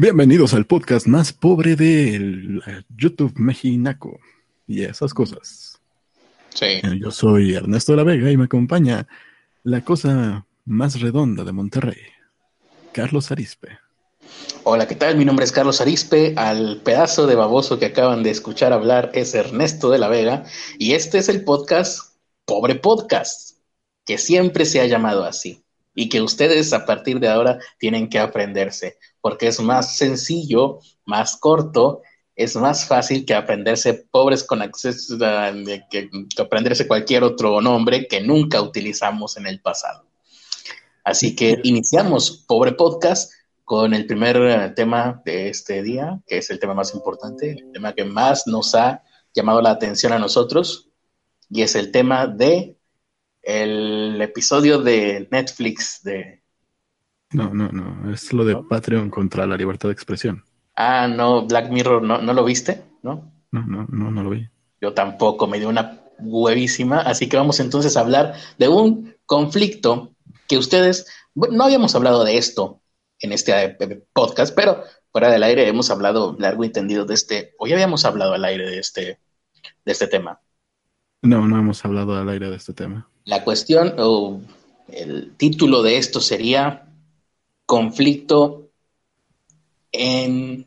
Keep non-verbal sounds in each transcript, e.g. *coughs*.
Bienvenidos al podcast más pobre del YouTube Mexinaco y esas cosas. Sí. Eh, Yo soy Ernesto de la Vega y me acompaña la cosa más redonda de Monterrey, Carlos Arispe. Hola, ¿qué tal? Mi nombre es Carlos Arispe. Al pedazo de baboso que acaban de escuchar hablar es Ernesto de la Vega. Y este es el podcast Pobre Podcast, que siempre se ha llamado así. Y que ustedes a partir de ahora tienen que aprenderse, porque es más sencillo, más corto, es más fácil que aprenderse pobres con acceso a que, que aprenderse cualquier otro nombre que nunca utilizamos en el pasado. Así que iniciamos Pobre Podcast con el primer eh, tema de este día, que es el tema más importante, el tema que más nos ha llamado la atención a nosotros, y es el tema de el episodio de Netflix de... No, no, no, es lo de Patreon contra la libertad de expresión. Ah, no, Black Mirror, ¿no, ¿no lo viste? ¿No? No, no, no, no lo vi. Yo tampoco, me dio una huevísima, así que vamos entonces a hablar de un conflicto que ustedes, bueno, no habíamos hablado de esto en este eh, podcast, pero fuera del aire hemos hablado largo y tendido de este, ya habíamos hablado al aire de este, de este tema. No, no hemos hablado al aire de este tema. La cuestión o el título de esto sería conflicto en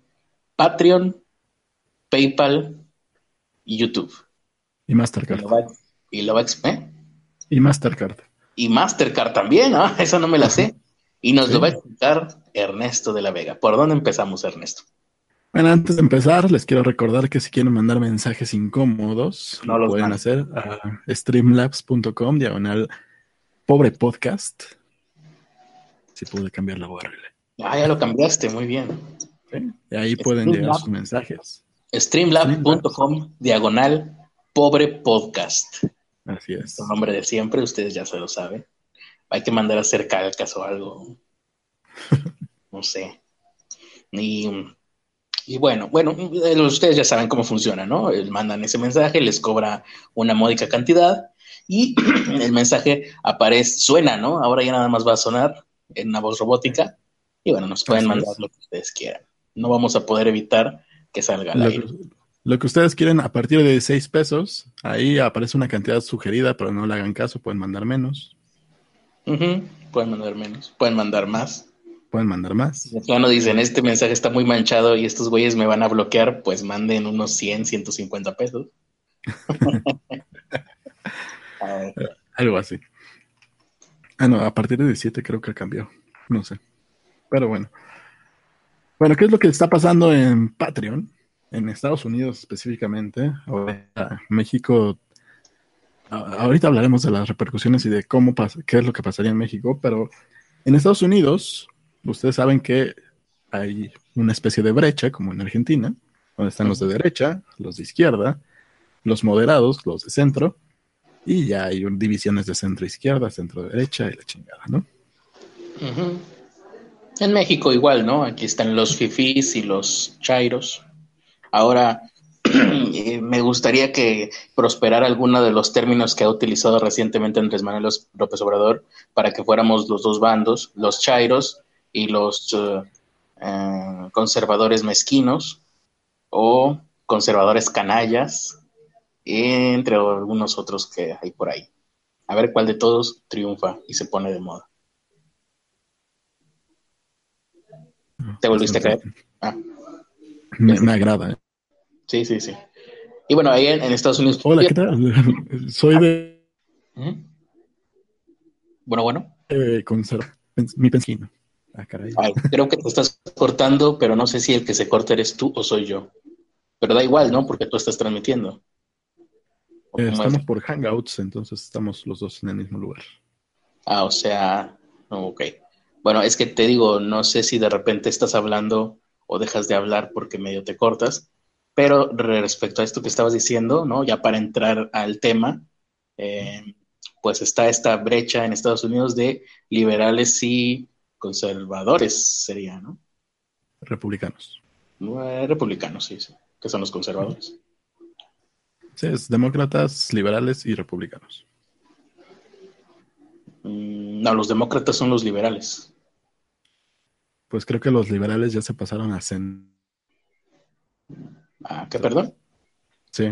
Patreon, PayPal y YouTube. Y Mastercard. Y lo va, y lo va ¿eh? Y Mastercard. Y Mastercard también, ¿ah? Eso no me la sé. Y nos Sí. lo va a explicar Ernesto de la Vega. ¿Por dónde empezamos, Ernesto? Bueno, antes de empezar, les quiero recordar que si quieren mandar mensajes incómodos, No lo pueden hacer a streamlabs.com, diagonal pobre podcast. Pude cambiar la URL. Ah, ya lo cambiaste, muy bien. ¿sí? Y ahí pueden llegar sus mensajes. Streamlab.com, diagonal, pobre podcast. Así es. Su nombre de siempre, ustedes ya se lo saben. Hay que mandar a hacer calcas o algo. *laughs* No sé. Y, y bueno, bueno, eh, ustedes ya saben cómo funciona, ¿no? Eh, Mandan ese mensaje, les cobra una módica cantidad y *clears throat* el mensaje aparece, suena, ¿no? Ahora ya nada más va a sonar en una voz robótica. Y bueno, nos pueden mandar lo que ustedes quieran. No vamos a poder evitar que salga al Lo aire. lo que ustedes quieren a partir de 6 pesos, ahí aparece una cantidad sugerida, pero no le hagan caso, pueden mandar menos, Pueden mandar menos, pueden mandar más. pueden mandar más. De plano dicen, este mensaje está muy manchado y estos güeyes me van a bloquear, pues manden unos 100, 150 pesos. *laughs* *laughs* Algo así. Ah, no, a partir de 17 creo que cambió. No sé. Pero bueno. Bueno, ¿qué es lo que está pasando en Patreon? En Estados Unidos específicamente. Ahora, México. Ahorita hablaremos de las repercusiones y de cómo pasa, qué es lo que pasaría en México, pero en Estados Unidos, ustedes saben que hay una especie de brecha, como en Argentina, donde están los de derecha, los de izquierda, los moderados, los de centro, y ya hay un- divisiones de centro izquierda, centro derecha y la chingada, ¿no? En México igual, ¿no? Aquí están los fifís y los chairos. Ahora, *clears throat* eh, me gustaría que prosperara alguno de los términos que ha utilizado recientemente Andrés Manuel López Obrador para que fuéramos los dos bandos, los chairos y los eh, eh, conservadores mezquinos o conservadores canallas, entre algunos otros que hay por ahí. A ver cuál de todos triunfa y se pone de moda. ¿Te volviste a caer? Ah, Me, me agrada. ¿eh? sí, sí, sí. Y bueno, ahí en, en Estados Unidos. Hola, ¿qué tal? *laughs* Soy de. Bueno, bueno. eh, conserva- mi pensino. Ah, caray. Ay, creo que te estás cortando, pero no sé si el que se corta eres tú o soy yo. Pero da igual, ¿no? Porque tú estás transmitiendo. ¿O Eh, es? estamos por Hangouts, entonces estamos los dos en el mismo lugar. Ah, o sea, ok. Bueno, es que te digo, no sé si de repente estás hablando o dejas de hablar porque medio te cortas, pero respecto a esto que estabas diciendo, ¿no? Ya para entrar al tema, eh, pues está esta brecha en Estados Unidos de liberales y conservadores, sería, ¿no? Republicanos. Eh, Republicanos, sí, sí, que son los conservadores. Sí, es demócratas, liberales y republicanos. Mm, No, los demócratas son los liberales. pues creo que los liberales ya se pasaron a Zen. Ah, ¿qué perdón? Sí,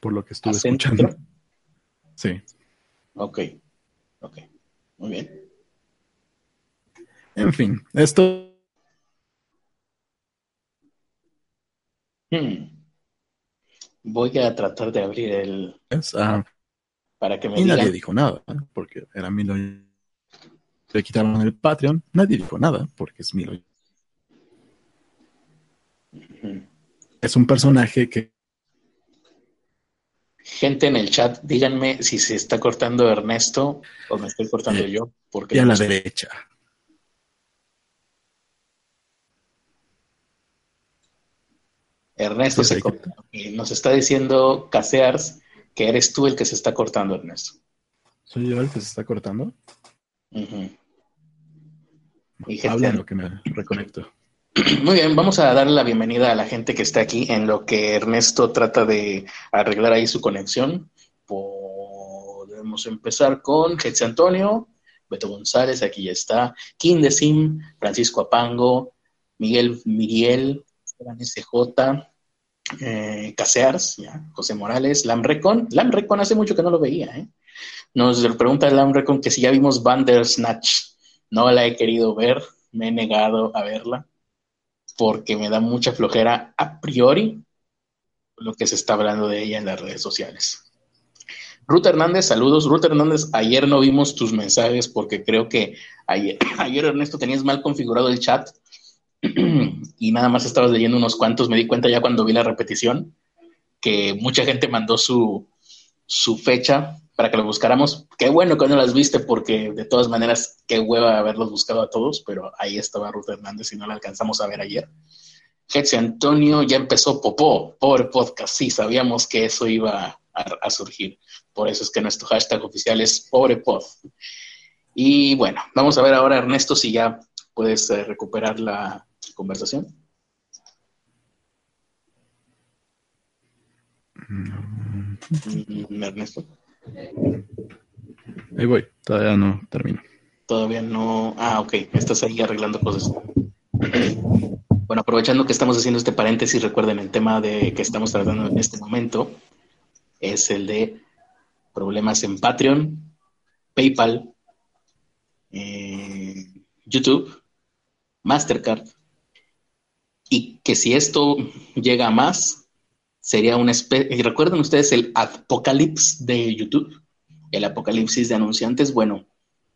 por lo que estuve ¿A centro? escuchando. *laughs* Sí. Ok, ok, muy bien. En fin, esto Hmm. Voy a tratar de abrir el ah, para que me y nadie dijo nada, ¿eh? porque era Milo. Le quitaron el Patreon. Nadie dijo nada, porque es Milo. Ujú. Es un personaje que Gente en el chat, díganme si se está cortando Ernesto o me estoy cortando Eh, yo, porque y a la sé. derecha. Ernesto se. Y nos está diciendo Casears que eres tú el que se está cortando, Ernesto. ¿Soy yo el que se está cortando? Y gente- Habla lo que me reconecto. *clears throat* Muy bien, vamos a darle la bienvenida a la gente que está aquí en lo que Ernesto trata de arreglar ahí su conexión. Podemos empezar con Jetsi Antonio, Beto González, aquí ya está, Kim de Sim, Francisco Apango, Miguel Miriel, Esteban SJ, eh, Casears, José Morales, Lam Recon. Lam Recon hace mucho que no lo veía, ¿eh? Nos pregunta Lam Recon que si ya vimos Bandersnatch. No la he querido ver, me he negado a verla porque me da mucha flojera a priori lo que se está hablando de ella en las redes sociales. Ruth Hernández, saludos. Ruth Hernández, ayer no vimos tus mensajes porque creo que ayer *clears throat* Ernesto tenías mal configurado el chat *clears throat* y nada más estabas leyendo unos cuantos. Me di cuenta ya cuando vi la repetición que mucha gente mandó su, su fecha para que lo buscáramos. Qué bueno que no las viste porque de todas maneras, qué hueva haberlos buscado a todos, pero ahí estaba Ruth Hernández y no la alcanzamos a ver ayer. Jetsi Antonio ya empezó Popó, pobre podcast. Sí, sabíamos que eso iba a, surgir. Por eso es que nuestro hashtag oficial es pobre pod. Y bueno, vamos a ver ahora, Ernesto, si ya puedes eh, recuperar la conversación. Mm, Ernesto, Ahí voy, todavía no termino. todavía no. Ah, ok, estás ahí arreglando cosas. Bueno, aprovechando que estamos haciendo este paréntesis, recuerden el tema de que estamos tratando en este momento es el de problemas en Patreon, PayPal, eh, YouTube, Mastercard, y que si esto llega a más, sería una especie, recuerden ustedes el apocalipsis de YouTube, el apocalipsis de anunciantes, bueno,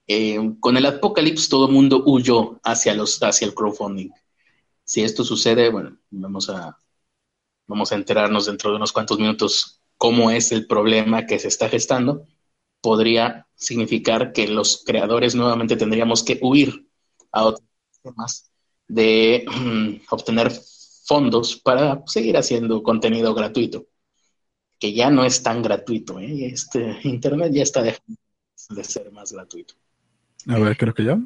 eh, con el apocalipsis todo el mundo huyó hacia, los, hacia el crowdfunding. Si esto sucede, bueno, vamos a, vamos a enterarnos dentro de unos cuantos minutos cómo es el problema que se está gestando. Podría significar que los creadores nuevamente tendríamos que huir a otros temas de *clears throat* obtener fondos para seguir haciendo contenido gratuito, que ya no es tan gratuito. ¿eh? Este Internet ya está dejando de ser más gratuito. A ver, creo que ya.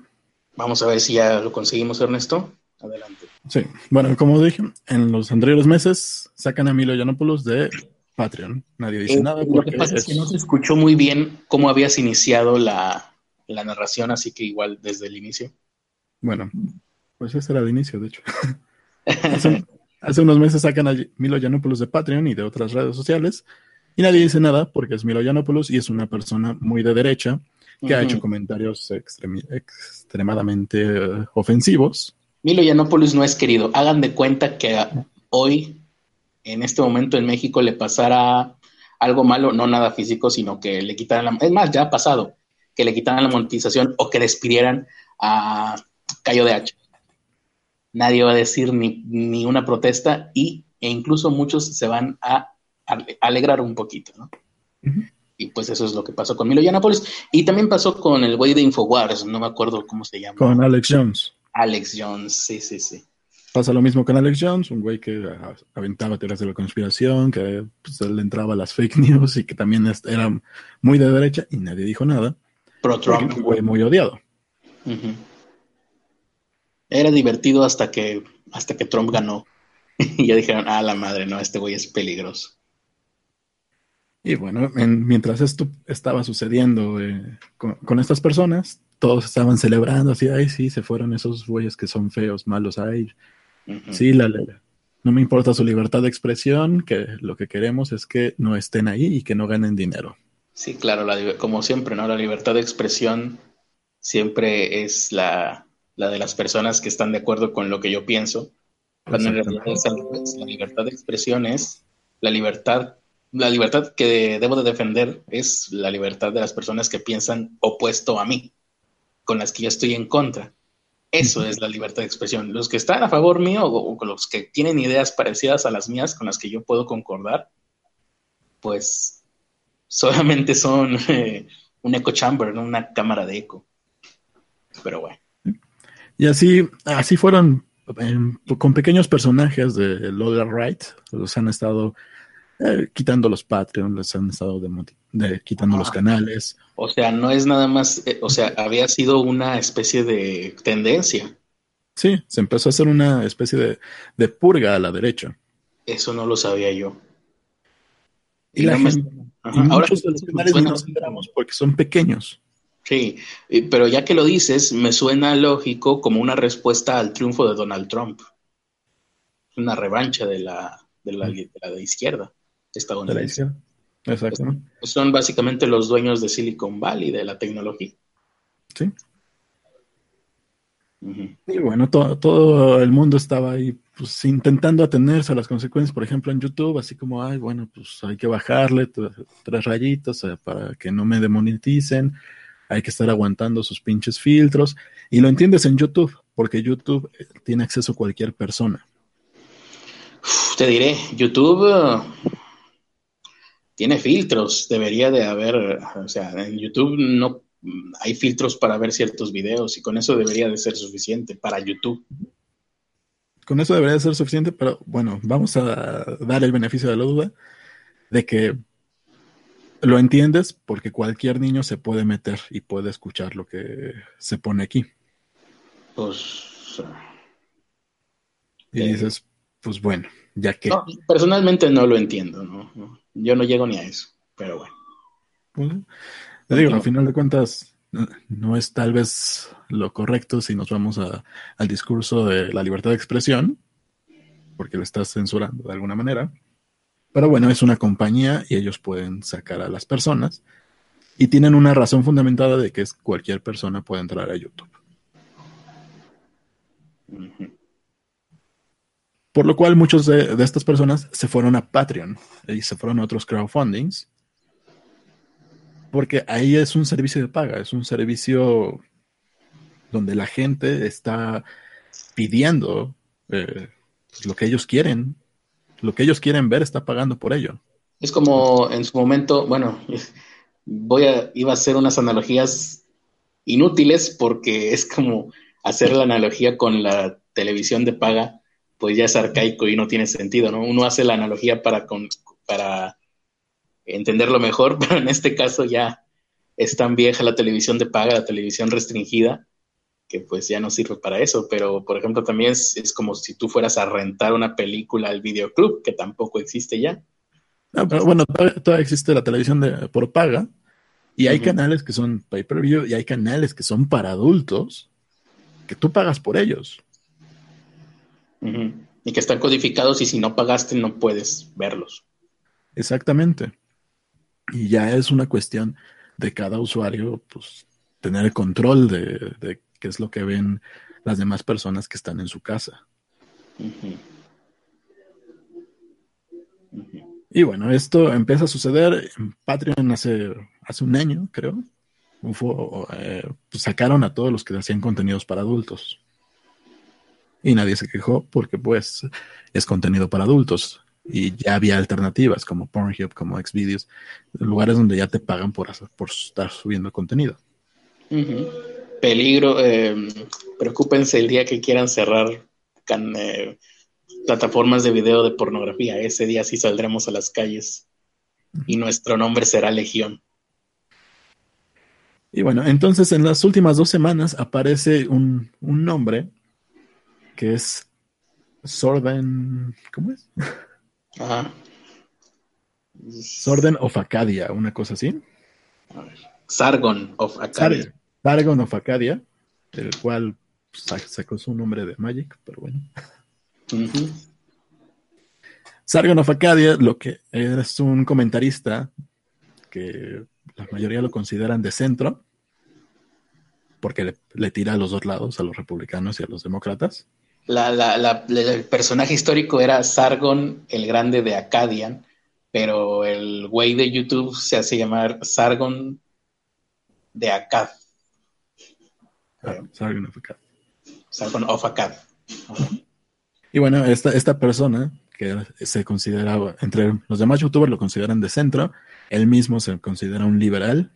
Vamos a ver si ya lo conseguimos, Ernesto. Adelante. Sí, bueno, como dije, en los anteriores meses sacan a Milo Yiannopoulos de Patreon. Nadie dice Eh, nada lo porque que pasa es es- que no se escuchó muy bien cómo habías iniciado la, la narración, así que igual desde el inicio. Bueno, pues ese era el inicio, de hecho. *laughs* hace, hace unos meses sacan a Milo Yiannopoulos de Patreon y de otras redes sociales y nadie dice nada porque es Milo Yiannopoulos y es una persona muy de derecha que ha hecho comentarios extremadamente eh, ofensivos. Milo Yiannopoulos no es querido. Hagan de cuenta que hoy, en este momento en México, le pasara algo malo, no nada físico, sino que le quitaran la... Es más, ya ha pasado, que le quitaran la monetización o que despidieran a Cayo de Hacha. Nadie va a decir ni, ni una protesta y, e incluso muchos se van a, alegrar un poquito, ¿no? Y pues eso es lo que pasó con Milo Yiannopoulos. Y también pasó con el güey de Infowars, no me acuerdo cómo se llama. Con Alex Jones. Alex Jones, sí, sí, sí. Pasa lo mismo con Alex Jones, un güey que ah, aventaba teorías de la conspiración, que pues, le entraba a las fake news y que también era muy de derecha y nadie dijo nada. Pro Trump. un güey muy odiado. Era divertido hasta que, hasta que Trump ganó. *laughs* y ya dijeron, ah, la madre, no, este güey es peligroso. Y bueno, en- mientras esto estaba sucediendo eh, con, con estas personas, todos estaban celebrando, así, ay, sí, se fueron esos güeyes que son feos, malos, ay, sí, la, la, no me importa su libertad de expresión, que lo que queremos es que no estén ahí y que no ganen dinero. Sí, claro, la, como siempre, ¿no? La libertad de expresión siempre es la, la de las personas que están de acuerdo con lo que yo pienso. Cuando en realidad la libertad de expresión es la libertad, la libertad que debo de defender es la libertad de las personas que piensan opuesto a mí, con las que yo estoy en contra. Eso es la libertad de expresión. Los que están a favor mío o, con los que tienen ideas parecidas a las mías con las que yo puedo concordar, pues solamente son *laughs* eh, un echo chamber, ¿no? una cámara de eco. Pero bueno. Y así, así fueron con pequeños personajes de Lola Wright, los han estado eh, quitando los Patreon, les han estado de, quitando los canales. O sea, no es nada más, eh, o sea, había sido una especie de tendencia. Sí, se empezó a hacer una especie de, purga a la derecha. Eso no lo sabía yo. Y, la gente, muchos de los canales no nos enteramos porque son pequeños. Sí, pero ya que lo dices, me suena lógico como una respuesta al triunfo de Donald Trump. Una revancha de la, de la, de la izquierda estadounidense. Exacto. Son básicamente los dueños de Silicon Valley, de la tecnología. Sí. Y bueno, todo, el mundo estaba ahí pues, intentando atenerse a las consecuencias, por ejemplo, en YouTube, así como, ay, bueno, pues hay que bajarle tres rayitos eh, para que no me demoneticen, hay que estar aguantando sus pinches filtros. Y lo entiendes en YouTube, porque YouTube eh, tiene acceso a cualquier persona. te diré, YouTube tiene filtros, debería de haber, o sea, en YouTube no hay filtros para ver ciertos videos y con eso debería de ser suficiente para YouTube. Con eso debería de ser suficiente, pero bueno, vamos a dar el beneficio de la duda de que lo entiendes porque cualquier niño se puede meter y puede escuchar lo que se pone aquí. Pues. Y dices, pues bueno, ya que. personalmente no lo entiendo, ¿no? Yo no llego ni a eso, pero bueno. Pues, te digo, al final de cuentas, no es tal vez lo correcto si nos vamos al discurso de la libertad de expresión, porque lo estás censurando de alguna manera. Pero bueno, es una compañía y ellos pueden sacar a las personas y tienen una razón fundamentada de que es cualquier persona puede entrar a YouTube. Por lo cual muchos de, estas personas se fueron a Patreon y se fueron a otros crowdfundings. Porque ahí es un servicio de paga, es un servicio donde la gente está pidiendo eh, pues, lo que ellos quieren. Lo que ellos quieren ver está pagando por ello. Es como en su momento, bueno, voy a, iba a hacer unas analogías inútiles porque es como hacer la analogía con la televisión de paga pues ya es arcaico y no tiene sentido, ¿no? Uno hace la analogía para, para entenderlo mejor, *laughs* pero en este caso ya es tan vieja la televisión de paga, la televisión restringida, que pues ya no sirve para eso, pero por ejemplo también es, como si tú fueras a rentar una película al videoclub, que tampoco existe ya. bueno, todavía, existe la televisión de, por paga y hay canales que son pay-per-view y hay canales que son para adultos que tú pagas por ellos. Y que están codificados y si no pagaste no puedes verlos. Exactamente. Y ya es una cuestión de cada usuario, pues, tener el control de, qué es lo que ven las demás personas que están en su casa. Y bueno, esto empieza a suceder en Patreon hace, hace un año, creo. Eh, pues, sacaron a todos los que hacían contenidos para adultos y nadie se quejó porque pues es contenido para adultos y ya había alternativas como Pornhub, como Xvideos, lugares donde ya te pagan por, por estar subiendo contenido. Peligro, eh, preocúpense el día que quieran cerrar eh, plataformas de video de pornografía. Ese día sí saldremos a las calles y nuestro nombre será Legión. Y bueno, entonces en las últimas dos semanas aparece un, un nombre que es Sorden, ¿cómo es? Ajá. Sorden of Acadia, una cosa así. Sargon of Acadia. Sargon of Acadia, el cual sacó su nombre de Magic, pero bueno. Sargon of Acadia, lo que es un comentarista que la mayoría lo consideran de centro, porque le, tira a los dos lados, a los republicanos y a los demócratas. el personaje histórico era Sargon el Grande de Acadian, pero el güey de YouTube se hace llamar Sargon de Akkad. Ah, Sargon of Akkad. Sargon of. Y bueno, esta, esta persona que se consideraba, entre los demás youtubers lo consideran de centro, él mismo se considera un liberal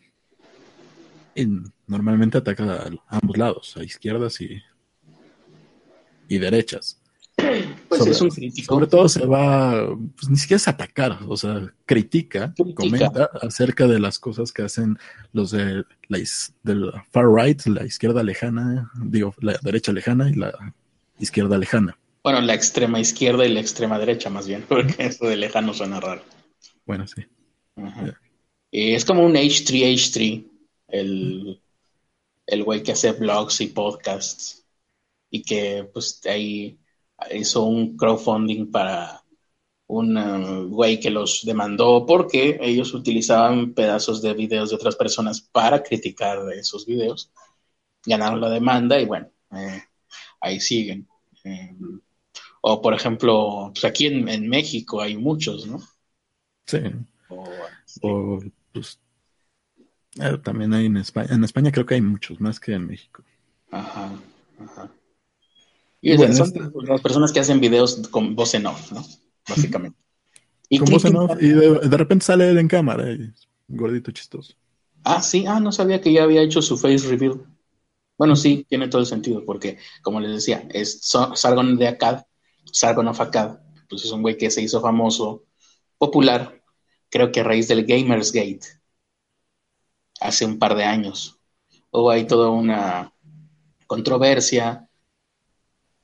y normalmente ataca a ambos lados, a izquierdas y, y derechas. *clears throat* Pues es un crítico. Sobre todo se va, pues ni siquiera es atacar, o sea, critica, comenta acerca de las cosas que hacen los de la, far right, la izquierda lejana, digo, la derecha lejana y la izquierda lejana. Bueno, la extrema izquierda y la extrema derecha, más bien, *laughs* porque eso de lejano suena raro. Bueno, sí. es como un H3H3, el, el güey que hace blogs y podcasts y que pues ahí hizo un crowdfunding para un uh, güey que los demandó porque ellos utilizaban pedazos de videos de otras personas para criticar esos videos. Ganaron la demanda y bueno, eh, ahí siguen. Em, o por ejemplo, pues aquí en, México hay muchos, ¿no? Sí. O, pues, eh, también hay en España. En España creo que hay muchos, más que en México. Ajá, ajá. Y, son este las personas que hacen videos con voz en off, ¿no? Básicamente. Y con voz en off y de, repente sale él en cámara, y gordito chistoso. Ah, sí, ah, no sabía que ya había hecho su face reveal. Bueno, sí, tiene todo el sentido, porque, como les decía, es Sargon de Akkad, Sargon of Akkad, pues es un güey que se hizo famoso, popular, creo que a raíz del Gamers Gate, hace un par de años. Hubo ahí toda una controversia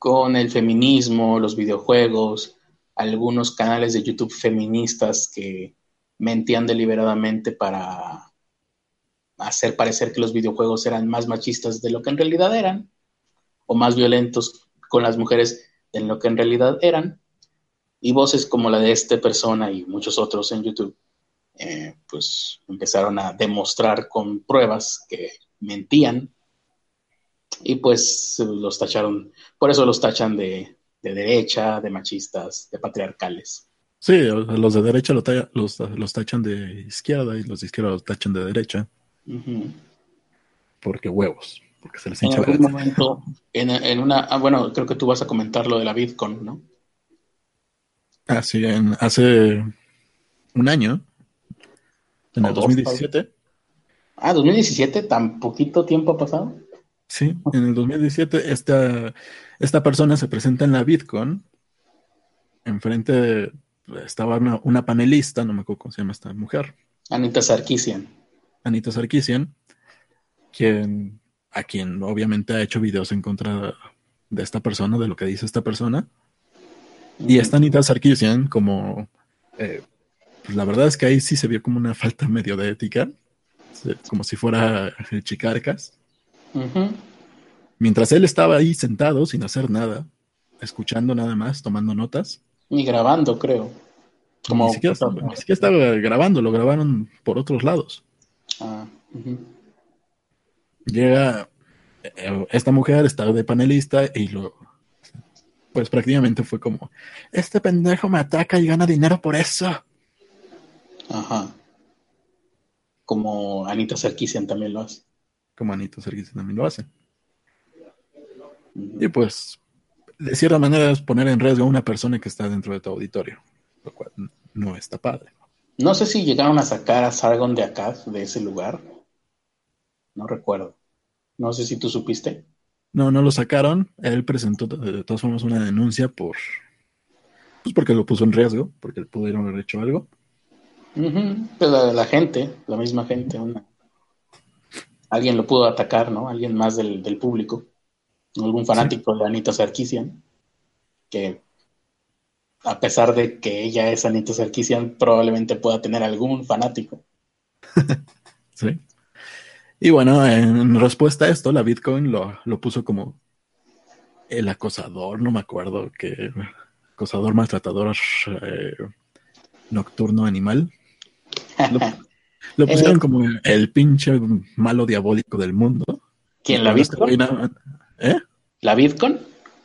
con el feminismo, los videojuegos, algunos canales de YouTube feministas que mentían deliberadamente para hacer parecer que los videojuegos eran más machistas de lo que en realidad eran, o más violentos con las mujeres de lo que en realidad eran, y voces como la de esta persona y muchos otros en YouTube, eh, pues empezaron a demostrar con pruebas que mentían, y pues los tacharon, por eso los tachan de, derecha, de machistas, de patriarcales. Sí, los de derecha los, los, tachan de izquierda y los de izquierda los tachan de derecha. Porque huevos, porque se les hincha En algún momento, en, una, ah, bueno, creo que tú vas a comentar lo de la Bitcoin, ¿no? Ah, sí, en, hace un año, en el 2017. Ah, 2017, tan poquito tiempo ha pasado. Sí, en el 2017 esta, esta persona se presenta en la Bitcoin. Enfrente estaba una, una, panelista, no me acuerdo cómo se llama esta mujer. Anita Sarkisian. Anita Sarkisian, quien, a quien obviamente ha hecho videos en contra de esta persona, de lo que dice esta persona. Y esta Anita Sarkisian, como eh, pues la verdad es que ahí sí se vio como una falta medio de ética, como si fuera chicarcas. Mientras él estaba ahí sentado sin hacer nada, escuchando nada más, tomando notas. Y grabando, creo. Como... Ni, siquiera estaba, grabando, lo grabaron por otros lados. Ah, Llega eh, esta mujer, está de panelista y lo... Pues prácticamente fue como, este pendejo me ataca y gana dinero por eso. Ajá. Como Anita Sarkisian también lo hace. Como Anita Sarkisian también lo hace. Y pues, de cierta manera es poner en riesgo a una persona que está dentro de tu auditorio, lo cual no está padre. No sé si llegaron a sacar a Sargon de acá, de ese lugar. No recuerdo. No sé si tú supiste. No, no lo sacaron. Él presentó de todas formas una denuncia por. Pues porque lo puso en riesgo, porque pudieron haber hecho algo. Pues la, gente, la misma gente, alguien lo pudo atacar, ¿no? Alguien más del, del público algún fanático de Anita Sarkisian, que a pesar de que ella es Anita Sarkisian, probablemente pueda tener algún fanático. *laughs* sí. Y bueno, en respuesta a esto, la Bitcoin lo, lo puso como el acosador, no me acuerdo, que acosador, maltratador, eh, nocturno, animal. Lo, lo pusieron como el pinche malo diabólico del mundo. ¿Quién, la Bitcoin? ¿Eh? ¿La Bitcoin?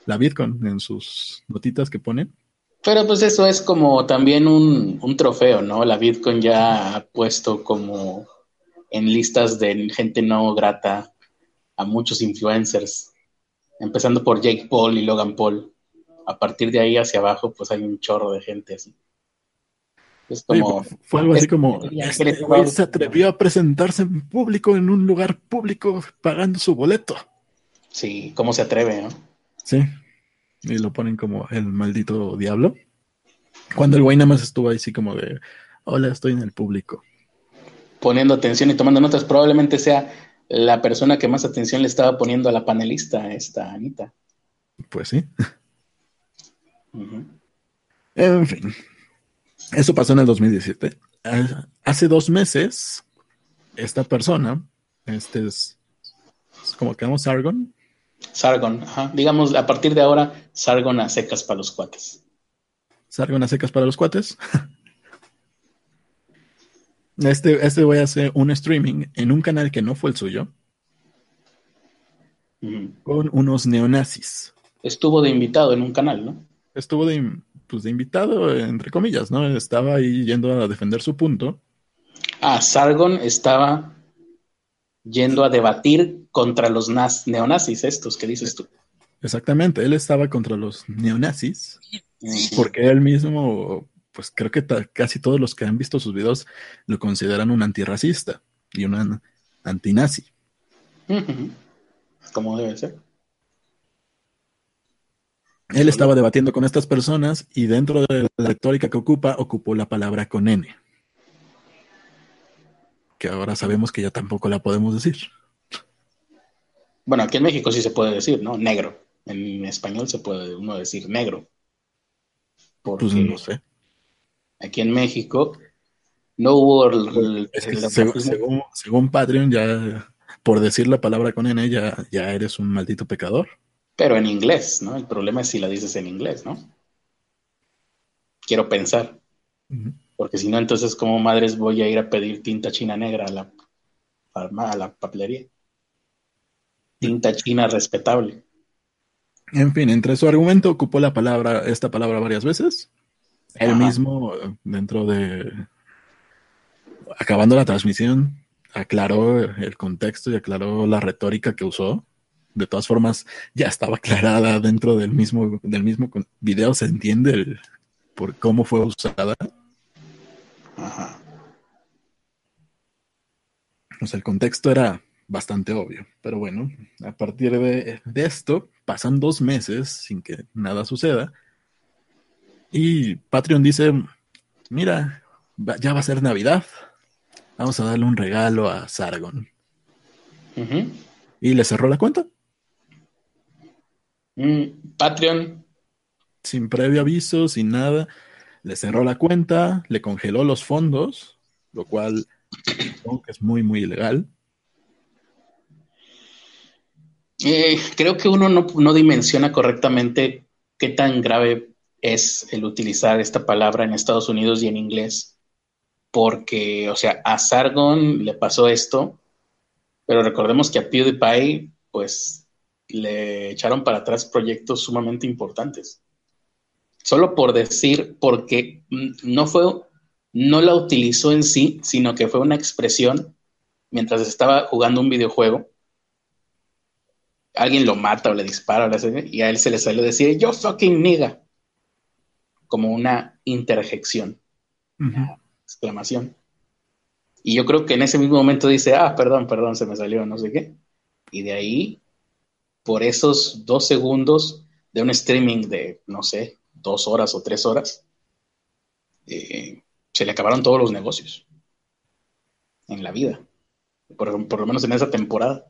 La Bitcoin, en sus notitas que ponen. Pero pues eso es como también un, un trofeo, ¿no? La Bitcoin ya ha puesto como en listas de gente no grata a muchos influencers, empezando por Jake Paul y Logan Paul. A partir de ahí hacia abajo, pues hay un chorro de gente así. Es como, fue algo así como, este güey se atrevió a presentarse en público en un lugar público pagando su boleto. Sí, ¿cómo se atreve, no? Sí, y lo ponen como el maldito diablo. Cuando el güey nada más estuvo ahí así como de, hola, estoy en el público. Poniendo atención y tomando notas, probablemente sea la persona que más atención le estaba poniendo a la panelista, esta Anita. Pues sí. En fin, eso pasó en el 2017. Hace dos meses, esta persona, este es, como que llamamos Sargon. Sargon, ajá. Digamos, a partir de ahora, Sargon a secas para los cuates. Sargon a secas para los cuates. *laughs* Este, este voy a hacer un streaming en un canal que no fue el suyo. Con unos neonazis. Estuvo de invitado en un canal, ¿no? Estuvo de, pues de invitado, entre comillas, ¿no? Estaba ahí yendo a defender su punto. Ah, Sargon estaba yendo a debatir contra los neonazis, estos que dices tú. Exactamente, él estaba contra los neonazis, porque él mismo, pues creo que casi todos los que han visto sus videos lo consideran un antirracista y un antinazi. Como debe ser. Él estaba debatiendo con estas personas y dentro de la retórica que ocupa, ocupó la palabra con N. Que ahora sabemos que ya tampoco la podemos decir. Bueno, aquí en México sí se puede decir, ¿no? Negro. En español se puede uno decir negro. pues no sé. Aquí en México no hubo según, según, Patreon, ya por decir la palabra con N, ya, ya eres un maldito pecador pero en inglés, ¿no? El problema es si la dices en inglés, ¿no? Quiero pensar. Porque si no, entonces, como madres voy a ir a pedir tinta china negra a la, a la papelería? Tinta china respetable. En fin, entre su argumento ocupó la palabra, esta palabra varias veces. Él mismo, dentro de. Acabando la transmisión, aclaró el contexto y aclaró la retórica que usó de todas formas ya estaba aclarada dentro del mismo, del mismo video, se entiende por cómo fue usada. Ajá. O sea, el contexto era bastante obvio, pero bueno, a partir de, de esto pasan dos meses sin que nada suceda y Patreon dice, mira, ya va a ser Navidad, vamos a darle un regalo a Sargon. Y le cerró la cuenta. Mm, Patreon. Sin previo aviso, sin nada. Le cerró la cuenta, le congeló los fondos, lo cual es muy, muy ilegal. Eh, creo que uno no, no, dimensiona correctamente qué tan grave es el utilizar esta palabra en Estados Unidos y en inglés. Porque, o sea, a Sargon le pasó esto, pero recordemos que a PewDiePie, pues le echaron para atrás proyectos sumamente importantes. Solo por decir, porque no fue, no la utilizó en sí, sino que fue una expresión mientras estaba jugando un videojuego. Alguien lo mata o le dispara y a él se le salió decir, yo fucking nigga, como una interjección, exclamación. Y yo creo que en ese mismo momento dice, ah, perdón, perdón, se me salió, no sé qué. Y de ahí por esos dos segundos de un streaming de, no sé, dos horas o tres horas, eh, se le acabaron todos los negocios en la vida, por, lo menos en esa temporada.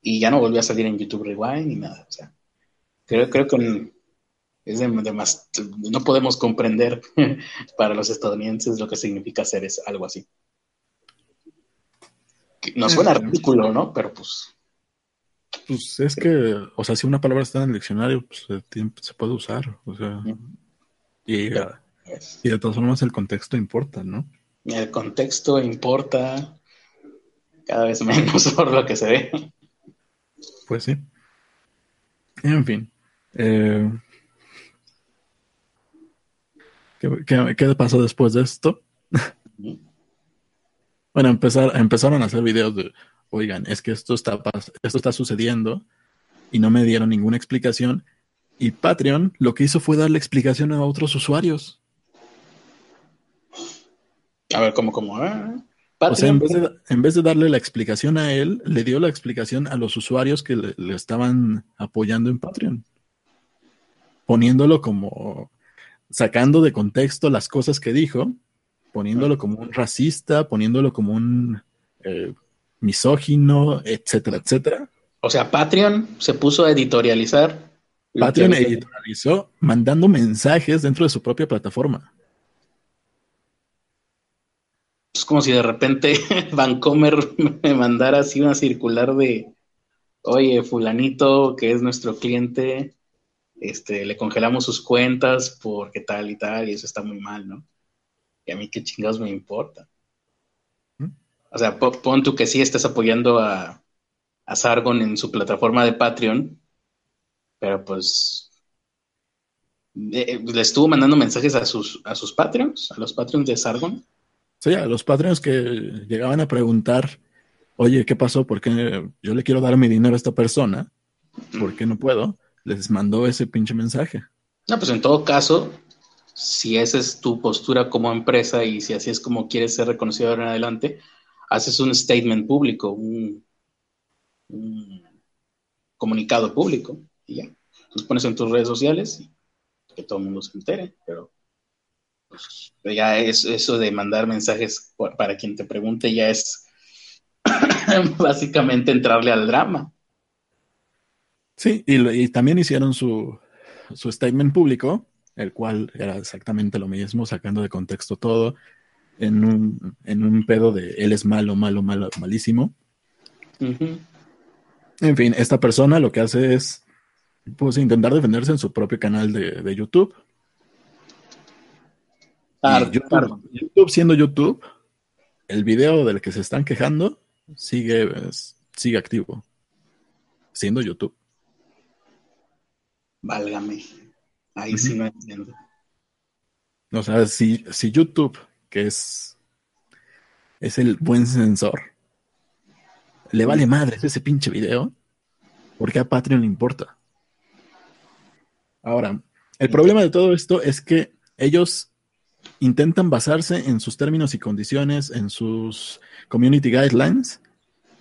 Y ya no volvió a salir en YouTube Rewind ni nada. O sea, creo, creo que es de, más, no podemos comprender *laughs* para los estadounidenses lo que significa hacer es algo así. Nos suena ridículo, ¿no? Pero pues. Pues es que, o sea, si una palabra está en el diccionario, pues se puede usar. O sea. Y, y de todas formas el contexto importa, ¿no? El contexto importa cada vez menos *laughs* por lo que se ve. Pues sí. En fin. Eh, ¿qué, qué, pasó después de esto? *laughs* bueno, empezar, empezaron a hacer videos de, oigan, es que esto está, esto está sucediendo y no me dieron ninguna explicación. Y Patreon lo que hizo fue darle explicación a otros usuarios. A ver, ¿cómo, cómo? Ah, o sea, en vez, de, darle la explicación a él, le dio la explicación a los usuarios que le, estaban apoyando en Patreon. Poniéndolo como, sacando de contexto las cosas que dijo, poniéndolo como un racista, poniéndolo como un eh, misógino, etcétera, etcétera. O sea, Patreon se puso a editorializar. Patreon editorializó mandando mensajes dentro de su propia plataforma. Es como si de repente *laughs* Vancomer me mandara así una circular de, oye, fulanito, que es nuestro cliente, este, le congelamos sus cuentas porque tal y tal, y eso está muy mal, ¿no? Y a mí qué chingados me importa. O sea, pon tú que sí estás apoyando a, a Sargon en su plataforma de Patreon, pero pues eh, le estuvo mandando mensajes a sus, a sus Patreons, a los Patreons de Sargon. Sí, a los Patreons que llegaban a preguntar, oye, ¿qué pasó? ¿Por qué yo le quiero dar mi dinero a esta persona? ¿Por qué no puedo? Les mandó ese pinche mensaje. No, pues en todo caso, si esa es tu postura como empresa y si así es como quieres ser reconocido ahora en adelante, haces un statement público, un, comunicado público y ya. Los pones en tus redes sociales y que todo el mundo se entere, pero pues, ya es eso de mandar mensajes para quien te pregunte, ya es *coughs* básicamente entrarle al drama. Sí, y, también hicieron su, su, statement público, el cual era exactamente lo mismo, sacando de contexto todo, en un, en un pedo de él es malo, malo, malo, malísimo. En fin, esta persona lo que hace es pues intentar defenderse en su propio canal de, de YouTube. YouTube, siendo YouTube, el video del que se están quejando sigue, sigue activo. Siendo YouTube. Válgame. Ahí sí no entiendo. O sea, si, si YouTube, que es, es el buen sensor, le vale madre ese pinche video, porque a Patreon le importa. Ahora, el problema de todo esto es que ellos intentan basarse en sus términos y condiciones, en sus community guidelines.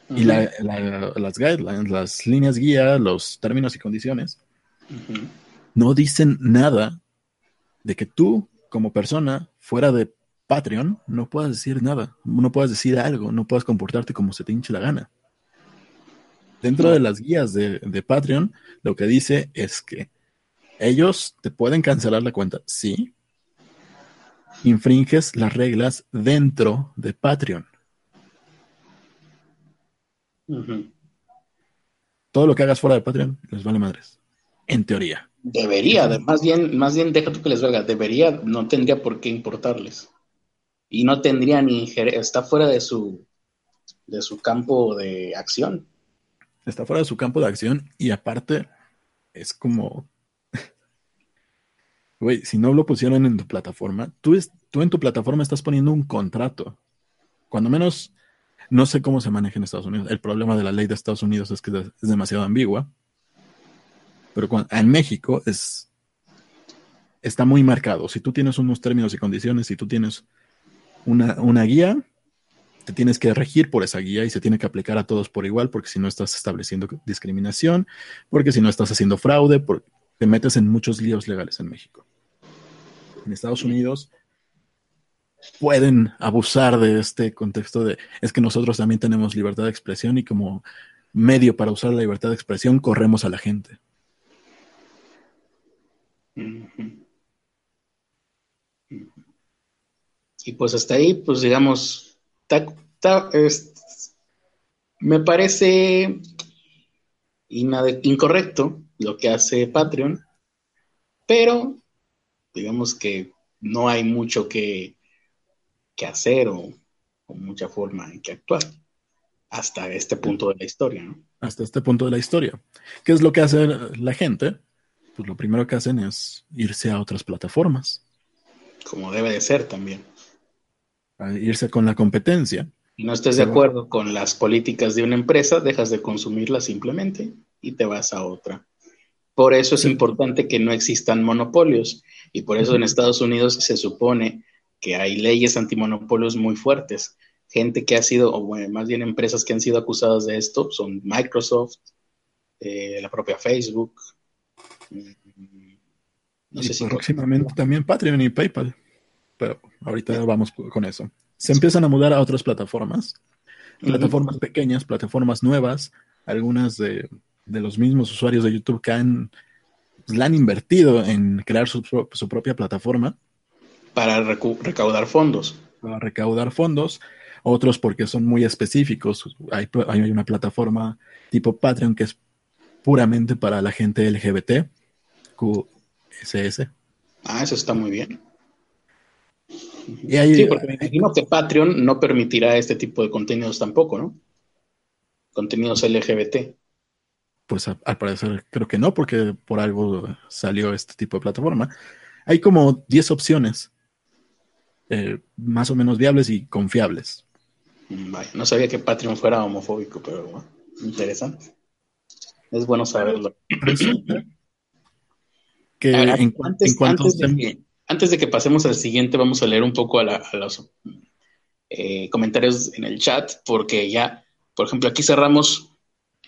Y las guidelines, las líneas guía, los términos y condiciones, no dicen nada de que tú, como persona, fuera de Patreon, no puedas decir nada, no puedas decir algo, no puedas comportarte como se te hinche la gana. Dentro de las guías de, de Patreon, lo que dice es que ellos te pueden cancelar la cuenta, sí, infringes las reglas dentro de Patreon. Todo lo que hagas fuera de Patreon les vale madres. En teoría. Debería, más bien, más bien deja tú que les valga. Debería, no tendría por qué importarles. Y no tendría ni está fuera de su de su campo de acción. Está fuera de su campo de acción y aparte es como *laughs* Güey, si no lo pusieron en tu plataforma, tú, tú en tu plataforma estás poniendo un contrato. Cuando menos, no sé cómo se maneja en Estados Unidos. El problema de la ley de Estados Unidos es que es demasiado ambigua. Pero en México es, está muy marcado. Si tú tienes unos términos y condiciones, si tú tienes una, una guía, te tienes que regir por esa guía y se tiene que aplicar a todos por igual, porque si no estás estableciendo discriminación, porque si no estás haciendo fraude, porque te metes en muchos líos legales en México. En Estados Unidos pueden abusar de este contexto de es que nosotros también tenemos libertad de expresión y como medio para usar la libertad de expresión corremos a la gente. Y pues hasta ahí, pues digamos, me parece incorrecto lo que hace Patreon, pero digamos que no hay mucho que, hacer o, mucha forma en que actuar hasta este punto de la historia, ¿no? Hasta este punto de la historia. ¿Qué es lo que hace la gente? Pues lo primero que hacen es irse a otras plataformas. Como debe de ser también. Irse con la competencia. Y no estés de acuerdo con las políticas de una empresa, dejas de consumirla simplemente y te vas a otra. Por eso es importante que no existan monopolios y por eso en Estados Unidos se supone que hay leyes antimonopolios muy fuertes. Gente que ha sido, o más bien empresas que han sido acusadas de esto son Microsoft, eh, la propia Facebook. Mm, no sé si próximamente también Patreon y PayPal. Pero ahorita vamos con eso. Se empiezan a mudar a otras plataformas, plataformas pequeñas, plataformas nuevas, algunas de de los mismos usuarios de YouTube que han, pues, han invertido en crear su, propia plataforma. Para recaudar fondos. Para recaudar fondos. Otros porque son muy específicos. Hay, hay una plataforma tipo Patreon que es puramente para la gente LGBT, QSS. Ah, eso está muy bien. Sí, porque me imagino que Patreon no permitirá este tipo de contenidos tampoco, ¿no? Contenidos LGBT. Pues al parecer creo que no, porque por algo salió este tipo de plataforma. Hay como 10 opciones, eh, más o menos viables y confiables. Mm, vaya, no sabía que Patreon fuera homofóbico, pero bueno, interesante. Es bueno saberlo. *clears throat* que en, antes, de que, pasemos al siguiente, vamos a leer un poco a, los eh, comentarios en el chat, porque ya, por ejemplo, aquí cerramos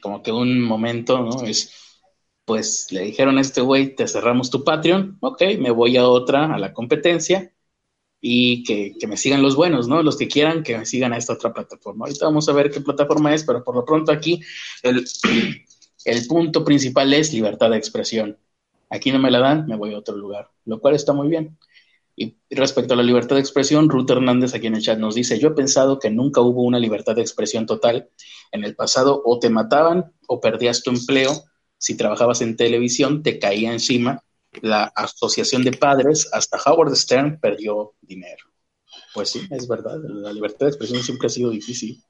como que un momento, ¿no? Es, pues le dijeron a este güey, te cerramos tu Patreon, ok, me voy a otra, a la competencia, y que, me sigan los buenos, ¿no? Los que quieran que me sigan a esta otra plataforma. Ahorita vamos a ver qué plataforma es, pero por lo pronto aquí el, *clears throat* el punto principal es libertad de expresión. Aquí no me la dan, me voy a otro lugar, lo cual está muy bien. Y respecto a la libertad de expresión, Ruth Hernández aquí en el chat nos dice, yo he pensado que nunca hubo una libertad de expresión total. En el pasado o te mataban o perdías tu empleo. Si trabajabas en televisión, te caía encima. La Asociación de Padres, hasta Howard Stern, perdió dinero. Pues sí, es verdad, la libertad de expresión siempre ha sido difícil.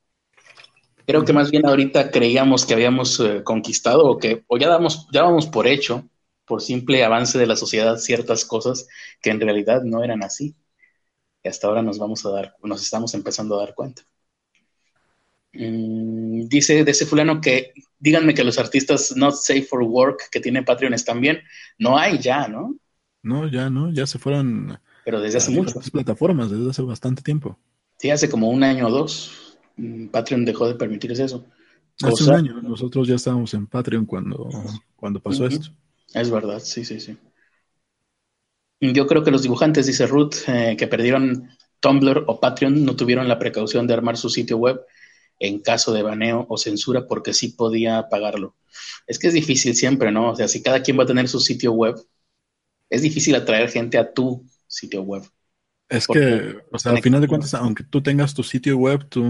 Creo que más bien ahorita creíamos que habíamos eh, conquistado o que o ya damos ya vamos por hecho por simple avance de la sociedad ciertas cosas que en realidad no eran así. Y hasta ahora nos vamos a dar, nos estamos empezando a dar cuenta. Mm, dice de ese fulano que díganme que los artistas not safe for work que tienen Patreon están bien. No hay ya, ¿no? No, ya no, ya se fueron. Pero desde hace mucho. plataformas, desde hace bastante tiempo. Sí, hace como un año o dos. Mm, Patreon dejó de permitirse eso. Hace un año, nosotros ya estábamos en Patreon cuando, cuando pasó esto. Es verdad, sí, sí, sí. Yo creo que los dibujantes, dice Ruth, eh, que perdieron Tumblr o Patreon, no tuvieron la precaución de armar su sitio web en caso de baneo o censura porque sí podía pagarlo. Es que es difícil siempre, ¿no? O sea, si cada quien va a tener su sitio web, es difícil atraer gente a tu sitio web. Es que, o sea, al final de cuentas, aunque tú tengas tu sitio web, tu,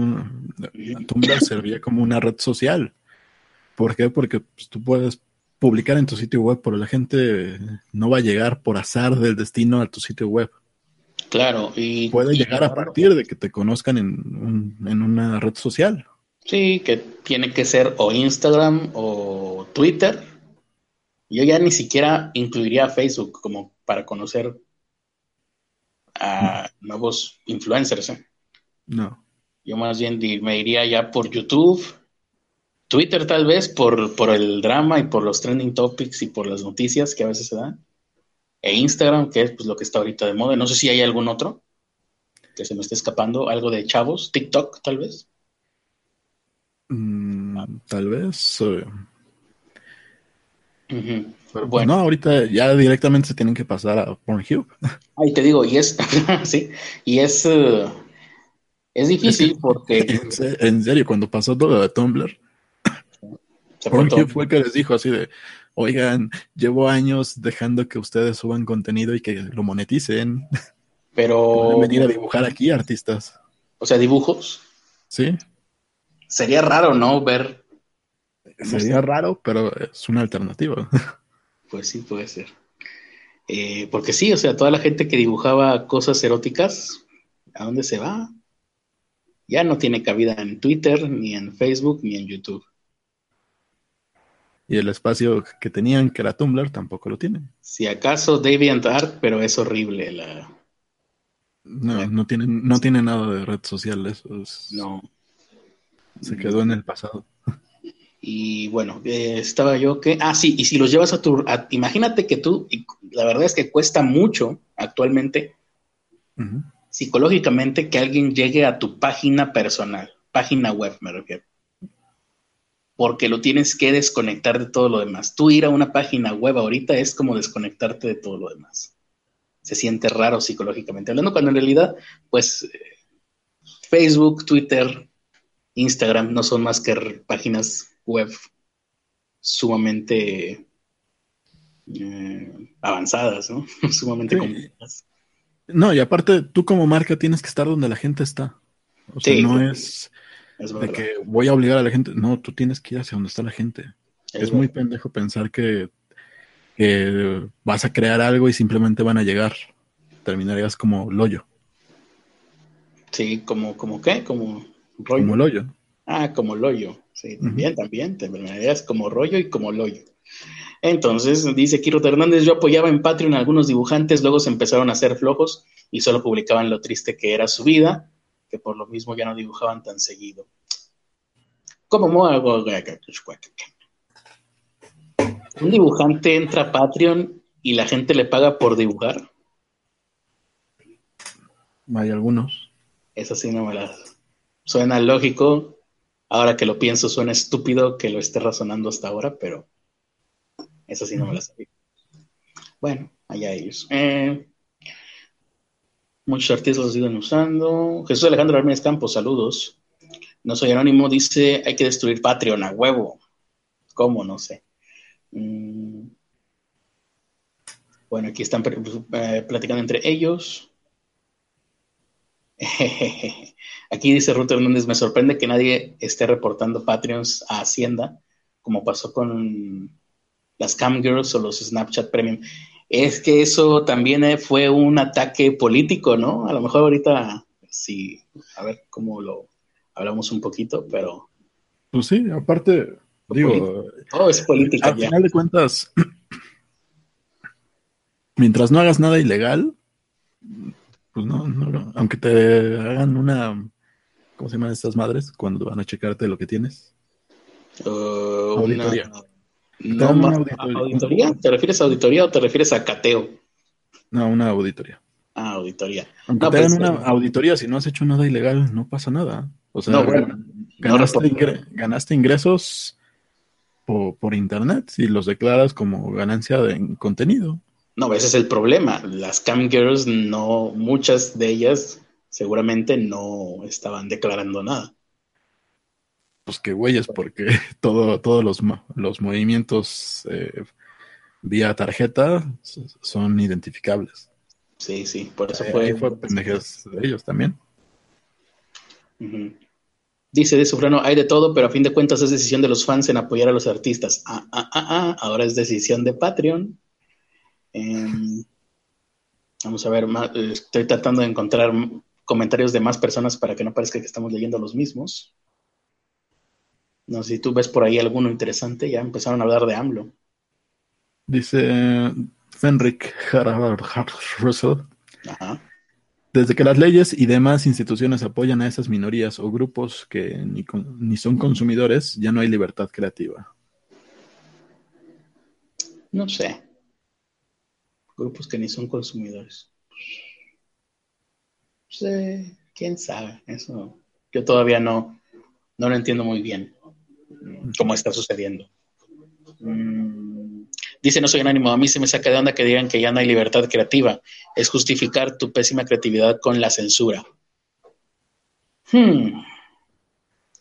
Tumblr servía como una red social. ¿Por qué? Porque pues, tú puedes publicar en tu sitio web, pero la gente no va a llegar por azar del destino a tu sitio web. Claro, y puede llegar a partir de que te conozcan en, en una red social. Sí, que tiene que ser o Instagram o Twitter. Yo ya ni siquiera incluiría Facebook como para conocer a nuevos influencers. ¿eh? No. Yo más bien me iría ya por YouTube Twitter tal vez por, por el drama y por los trending topics y por las noticias que a veces se dan. E Instagram, que es pues, lo que está ahorita de moda. No sé si hay algún otro que se me esté escapando. Algo de chavos. TikTok, tal vez. Mm, tal vez. bueno, ahorita ya directamente se tienen que pasar a Pornhub. Ahí te digo, y es, *laughs* sí, y es, eh, es difícil porque... *laughs* En serio, cuando pasó todo lo de Tumblr, ¿Por fue que les dijo así de, oigan, llevo años dejando que ustedes suban contenido y que lo moneticen. Pero... *laughs* Pueden venir a dibujar aquí, artistas. O sea, dibujos. Sí. sería raro, ¿no? Ver. Sería raro, pero es una alternativa. *laughs* Pues sí, puede ser. Eh, porque sí, o sea, toda la gente que dibujaba cosas eróticas, ¿a dónde se va? Ya no tiene cabida en Twitter, ni en Facebook, ni en YouTube. Y el espacio que tenían, que era Tumblr, tampoco lo tienen. Si acaso DeviantArt, pero es horrible la... No, no tiene, no tiene nada de red social, eso es... No. Se quedó en el pasado. Y bueno, eh, estaba yo que, ah, sí, y si los llevas a tu, imagínate que tú, la verdad es que cuesta mucho actualmente, psicológicamente, que alguien llegue a tu página personal, página web, me refiero. Porque lo tienes que desconectar de todo lo demás. Tú ir a una página web ahorita es como desconectarte de todo lo demás. Se siente raro psicológicamente hablando, cuando en realidad, pues, Facebook, Twitter, Instagram no son más que páginas web sumamente eh, avanzadas, ¿no? *laughs* sumamente complejas. No, y aparte tú como marca tienes que estar donde la gente está. O sea, no es, de que voy a obligar a la gente. No, tú tienes que ir hacia donde está la gente. Es, muy pendejo pensar que, vas a crear algo y simplemente van a llegar. Terminarías como Loyo. Sí, como, como qué, como rollo. Como Loyo. Ah, como Loyo. Sí, también, también, terminarías como rollo y como loyo. Entonces, dice Kiro Hernández, yo apoyaba en Patreon a algunos dibujantes, luego se empezaron a hacer flojos y solo publicaban lo triste que era su vida, que por lo mismo ya no dibujaban tan seguido. ¿Cómo un dibujante entra a Patreon y la gente le paga por dibujar. Hay algunos. Eso sí no me la suena lógico, Ahora que lo pienso, suena estúpido que lo esté razonando hasta ahora, pero eso sí no me lo sabía. Bueno, allá ellos. Eh, muchos artistas lo siguen usando. Jesús Alejandro Armínez Campos, saludos. No soy anónimo, dice, hay que destruir Patreon a huevo. ¿Cómo? No sé. Mm. Bueno, aquí están eh, platicando entre ellos. *laughs* Aquí dice Ruth Hernández, me sorprende que nadie esté reportando Patreons a Hacienda, como pasó con las Cam Girls o los Snapchat Premium. Es que eso también eh, fue un ataque político, ¿no? A lo mejor ahorita sí, a ver cómo lo hablamos un poquito, pero... Pues sí, aparte, digo... Todo es política. Al final de cuentas, *clears throat* mientras no hagas nada ilegal, pues no, no, aunque te hagan una ¿Cómo se llaman estas madres cuando van a checarte lo que tienes? Uh, auditoría. Auditoría. ¿Te refieres a auditoría o te refieres a cateo? No, una auditoría. Ah, auditoría. Aunque te hagan pues, una eh, auditoría, si no has hecho nada ilegal, no pasa nada. O sea, ganaste, ingresos por, por, internet y los declaras como ganancia de contenido. No, ese es el problema. Las cam girls, no, muchas de ellas seguramente no estaban declarando nada. Pues qué güeyes, porque *laughs* todo, todos los, los movimientos eh, vía tarjeta son identificables. Sí, sí, por eso fue. fue pendejes de ellos también. Dice de Sufrano, hay de todo, pero a fin de cuentas es decisión de los fans en apoyar a los artistas. Ah, ah, ah, ah ahora es decisión de Patreon. Em, vamos a ver, estoy tratando de encontrar comentarios de más personas para que no parezca que estamos leyendo los mismos. No sé si tú ves por ahí alguno interesante, ya empezaron a hablar de AMLO. Dice Fenric Russell. Desde que las leyes y demás instituciones apoyan a esas minorías o grupos que ni, ni son consumidores, ya no hay libertad creativa. No sé. Grupos que ni son consumidores. Pues, quién sabe, eso yo todavía no, no lo entiendo muy bien cómo está sucediendo. Dice, no soy anónimo, a mí se me saca de onda que digan que ya no hay libertad creativa, es justificar tu pésima creatividad con la censura. Hmm.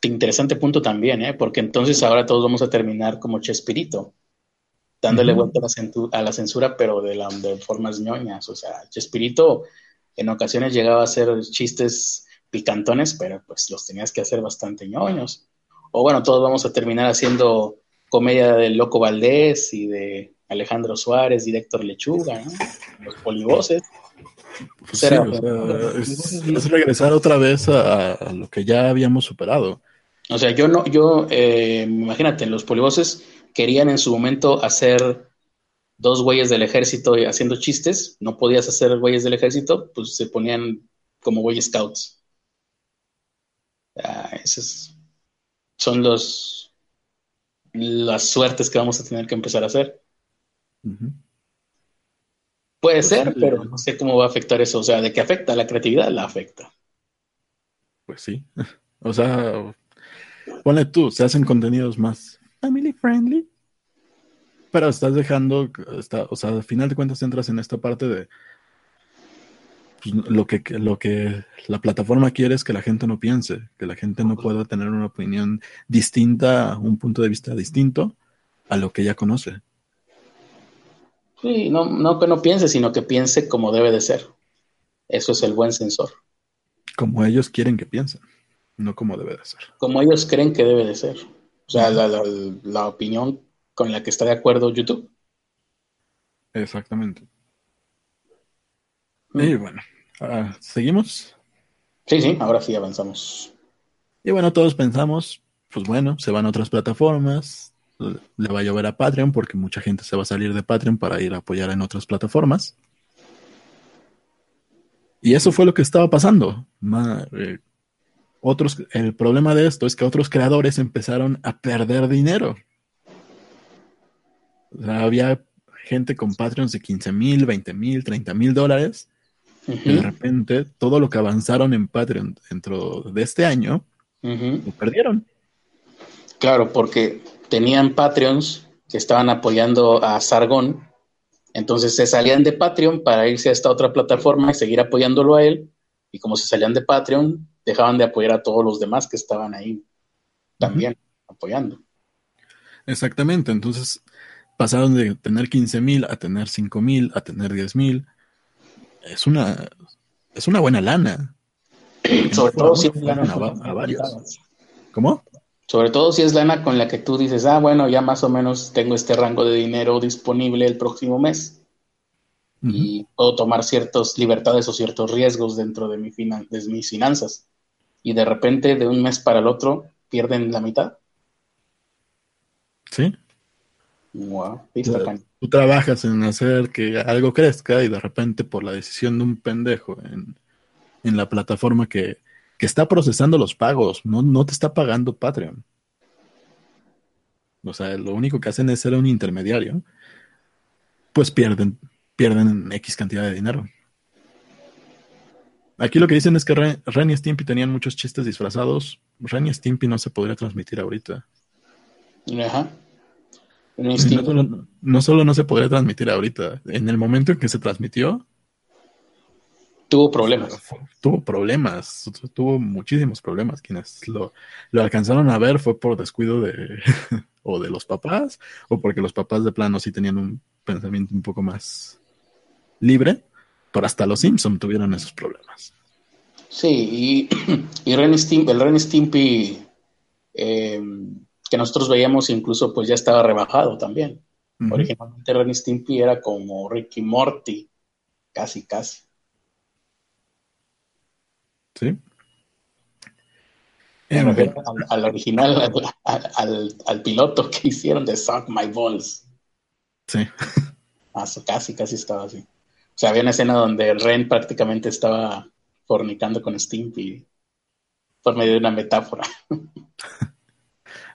Interesante punto también, ¿eh? porque entonces ahora todos vamos a terminar como Chespirito, dándole vuelta a la, censura, pero de, la, de formas ñoñas. O sea, Chespirito en ocasiones llegaba a hacer chistes picantones, pero pues los tenías que hacer bastante ñoños. O bueno, todos vamos a terminar haciendo comedia del Loco Valdés y de Alejandro Suárez y de Héctor Lechuga, ¿no? Los polivoces. Pues sí, o sea, es, es, regresar otra vez a, a, lo que ya habíamos superado. O sea, yo no, yo, eh, imagínate, los polivoces querían en su momento hacer dos güeyes del ejército haciendo chistes, no podías hacer güeyes del ejército, pues se ponían como güey scouts. Ah, esos son los las suertes que vamos a tener que empezar a hacer. Uh -huh. Puede pues ser, sí, pero no sé cómo va a afectar eso. O sea, ¿de qué afecta? La creatividad la afecta. Pues sí. *laughs* O sea, ponle tú, se hacen contenidos más family friendly. Pero estás dejando, está, o sea, al final de cuentas entras en esta parte de pues, lo, que, lo que la plataforma quiere es que la gente no piense, que la gente no pueda tener una opinión distinta, un punto de vista distinto a lo que ya conoce. Sí, no, no que no piense, sino que piense como debe de ser. Eso es el buen sensor. Como ellos quieren que piensen, no como debe de ser. Como ellos creen que debe de ser. O sea, la, la, la opinión con la que está de acuerdo YouTube. Exactamente. Mm. Y bueno, ¿seguimos? Sí, sí, ahora sí avanzamos. Y bueno, todos pensamos, pues bueno, se van a otras plataformas, le va a llover a Patreon porque mucha gente se va a salir de Patreon para ir a apoyar en otras plataformas. Y eso fue lo que estaba pasando. Eh, otros, el problema de esto es que otros creadores empezaron a perder dinero. O sea, había gente con Patreons de 15 mil, 20 mil, 30 mil dólares. Uh -huh. De repente todo lo que avanzaron en Patreon dentro de este año uh -huh. lo perdieron. Claro, porque tenían Patreons que estaban apoyando a Sargón, entonces se salían de Patreon para irse a esta otra plataforma y seguir apoyándolo a él, y como se salían de Patreon, dejaban de apoyar a todos los demás que estaban ahí también uh -huh. apoyando. Exactamente, entonces pasaron de tener 15 mil a tener 5 mil, a tener 10 mil. Es una, es una buena lana. Sobre todo si es lana a, a varios. ¿Cómo? Sobre todo si es lana con la que tú dices, ah, bueno, ya más o menos tengo este rango de dinero disponible el próximo mes uh -huh. y puedo tomar ciertas libertades o ciertos riesgos dentro de, mi finan de mis finanzas. Y de repente, de un mes para el otro, pierden la mitad. Sí. Wow, tú trabajas en hacer que algo crezca y de repente por la decisión de un pendejo en, en la plataforma que que está procesando los pagos, no, no te está pagando Patreon. O sea, lo único que hacen es ser un intermediario. Pues pierden, pierden X cantidad de dinero. Aquí lo que dicen es que Ren, Ren y Stimpy tenían muchos chistes disfrazados. Ren y Stimpy no se podría transmitir ahorita. Ajá. No solo, no solo no se podría transmitir ahorita, en el momento en que se transmitió, tuvo problemas. Tuvo problemas, tuvo muchísimos problemas. Quienes lo, lo alcanzaron a ver fue por descuido de *laughs* o de los papás, o porque los papás de plano sí tenían un pensamiento un poco más libre, pero hasta los Simpson tuvieron esos problemas. Sí, y, *clears throat* y Ren Stimpy, el Ren Stimpy eh, que nosotros veíamos incluso pues ya estaba rebajado también. Uh -huh. Originalmente Ren Stimpy era como Ricky Morty, casi, casi. Sí. Bueno, al, al, original, al, al, al, piloto que *laughs* hicieron de Suck My Balls. Sí. Ah, casi, casi estaba así. O sea, había una escena donde Ren prácticamente estaba fornicando con Stimpy por medio de una metáfora. *laughs*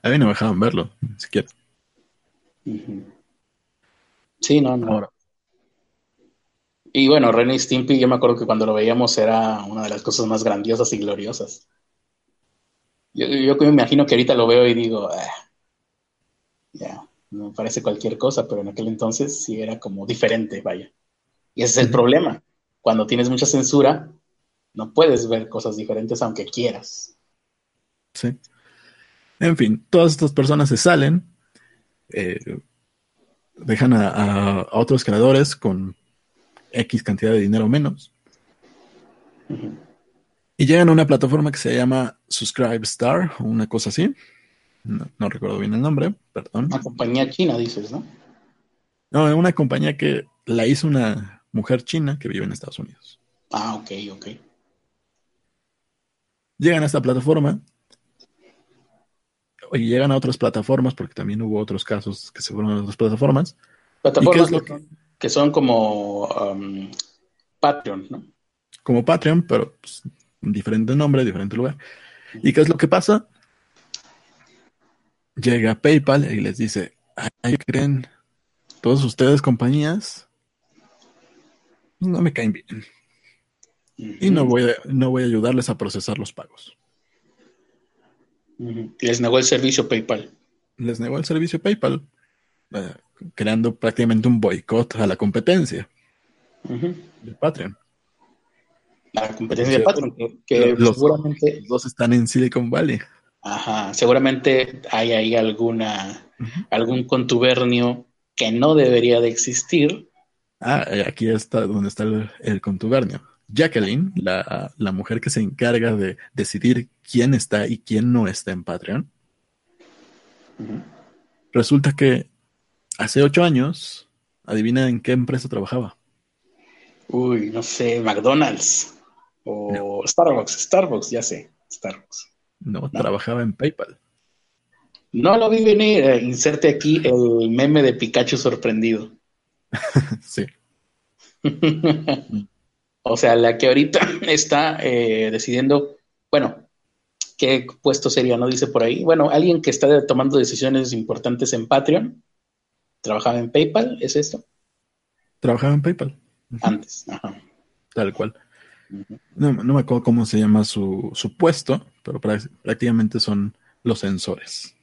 A mí no me dejaban verlo, ni siquiera. Sí, no, no. Ahora, y bueno, Ren y Stimpy, yo me acuerdo que cuando lo veíamos era una de las cosas más grandiosas y gloriosas. Yo, yo me imagino que ahorita lo veo y digo, ah, ya, no parece cualquier cosa, pero en aquel entonces sí era como diferente, vaya. Y ese es el problema. Cuando tienes mucha censura, no puedes ver cosas diferentes aunque quieras. Sí. En fin, todas estas personas se salen, eh, dejan a, a, a otros creadores con X cantidad de dinero menos. Uh -huh. Y llegan a una plataforma que se llama Subscribe Star, o una cosa así. No, recuerdo bien el nombre, perdón. Una compañía china, dices, ¿no? No, una compañía que la hizo una mujer china que vive en Estados Unidos. Ah, ok, ok. Llegan a esta plataforma y llegan a otras plataformas, porque también hubo otros casos que se fueron a otras plataformas. Plataformas que, son como um, Patreon, ¿no? Como Patreon, pero pues, diferente nombre, diferente lugar. ¿Y qué es lo que pasa? Llega PayPal y les dice, ¿ay creen? Todos ustedes, compañías, no me caen bien. Y no voy, a, no voy a ayudarles a procesar los pagos. Les negó el servicio PayPal. Les negó el servicio PayPal, eh, creando prácticamente un boicot a la competencia de Patreon. La competencia de Patreon, que, los, seguramente... Los dos están en Silicon Valley. Ajá, seguramente hay ahí alguna, algún contubernio que no debería de existir. Ah, eh, aquí está donde está el contubernio. Jacqueline, la, mujer que se encarga de decidir quién está y quién no está en Patreon, resulta que hace ocho años, adivina en qué empresa trabajaba. Uy, no sé, McDonald's o Starbucks, Starbucks, ya sé, Starbucks. No, trabajaba en PayPal. No lo vi venir, eh, inserte aquí el meme de Pikachu sorprendido. *laughs* sí. *laughs* O sea, la que ahorita *laughs* está eh, decidiendo, bueno, ¿qué puesto sería? ¿No dice por ahí? Bueno, alguien que está tomando decisiones importantes en Patreon. ¿Trabajaba en PayPal? ¿Es esto? Trabajaba en PayPal. Antes, ajá. Tal cual. no, me acuerdo cómo se llama su, su puesto, pero prácticamente son los sensores.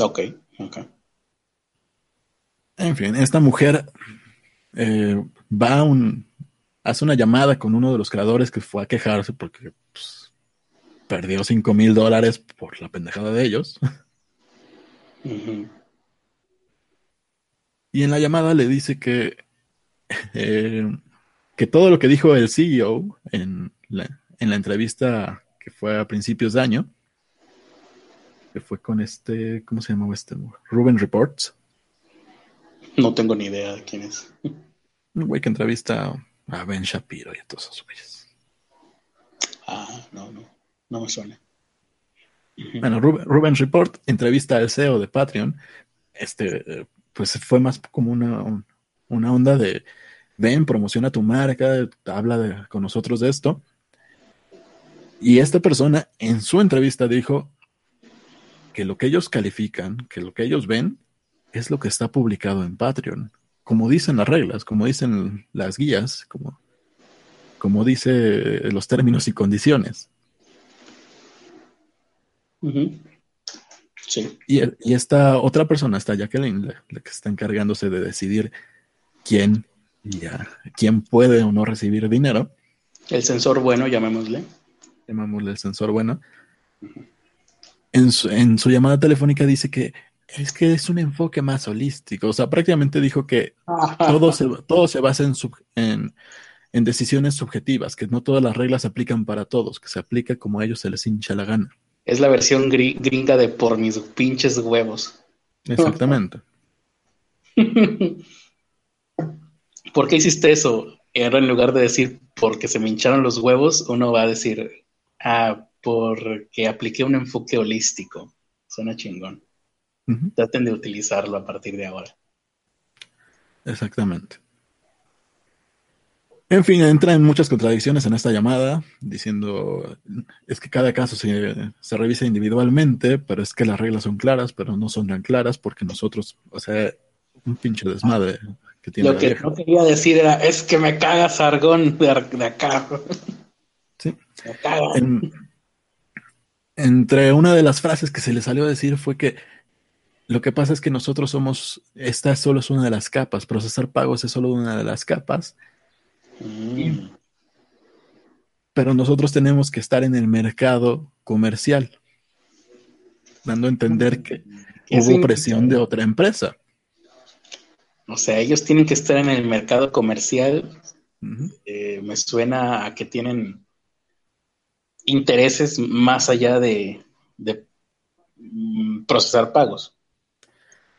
Ok, ok. En fin, esta mujer eh, va un, hace una llamada con uno de los creadores que fue a quejarse porque pues, perdió 5 mil dólares por la pendejada de ellos. Y en la llamada le dice que, eh, que todo lo que dijo el CEO en la, en la entrevista que fue a principios de año, que fue con este, ¿cómo se llamaba este? Ruben Reports. No tengo ni idea de quién es. Un güey que entrevista a Ben Shapiro y a todos esos güeyes. Ah, no, no, no me suena. Bueno, Ruben, Report entrevista al CEO de Patreon. Este, pues fue más como una, una onda de ven, promociona tu marca, habla con nosotros de esto. Y esta persona en su entrevista dijo que lo que ellos califican, que lo que ellos ven, es lo que está publicado en Patreon, como dicen las reglas, como dicen las guías, como, como dice los términos y condiciones. Sí. Y, esta otra persona, esta Jacqueline, la, que está encargándose de decidir quién, quién puede o no recibir dinero. El sensor bueno, llamémosle. Llamémosle el sensor bueno. en su llamada telefónica dice que es que es un enfoque más holístico. O sea, prácticamente dijo que todo se, *laughs* todo se basa en, en, decisiones subjetivas, que no todas las reglas se aplican para todos, que se aplica como a ellos se les hincha la gana. Es la versión gringa de por mis pinches huevos. Exactamente. *laughs* ¿Por qué hiciste eso? en lugar de decir porque se me hincharon los huevos, uno va a decir, ah, porque apliqué un enfoque holístico. Suena chingón. Traten de utilizarlo a partir de ahora. Exactamente. En fin, entra en muchas contradicciones en esta llamada, diciendo, es que cada caso se, revisa individualmente, pero es que las reglas son claras, pero no son tan claras porque nosotros, o sea, un pinche desmadre que tiene. Lo que no quería decir era, es que me caga Sargón de, acá. Sí. entre una de las frases que se le salió a decir fue que lo que pasa es que nosotros somos, esta solo es una de las capas, procesar pagos es solo una de las capas. Mm. pero nosotros tenemos que estar en el mercado comercial, dando a entender que hubo presión de otra empresa. O sea, ellos tienen que estar en el mercado comercial. Eh, me suena a que tienen intereses más allá de, de mm, procesar pagos.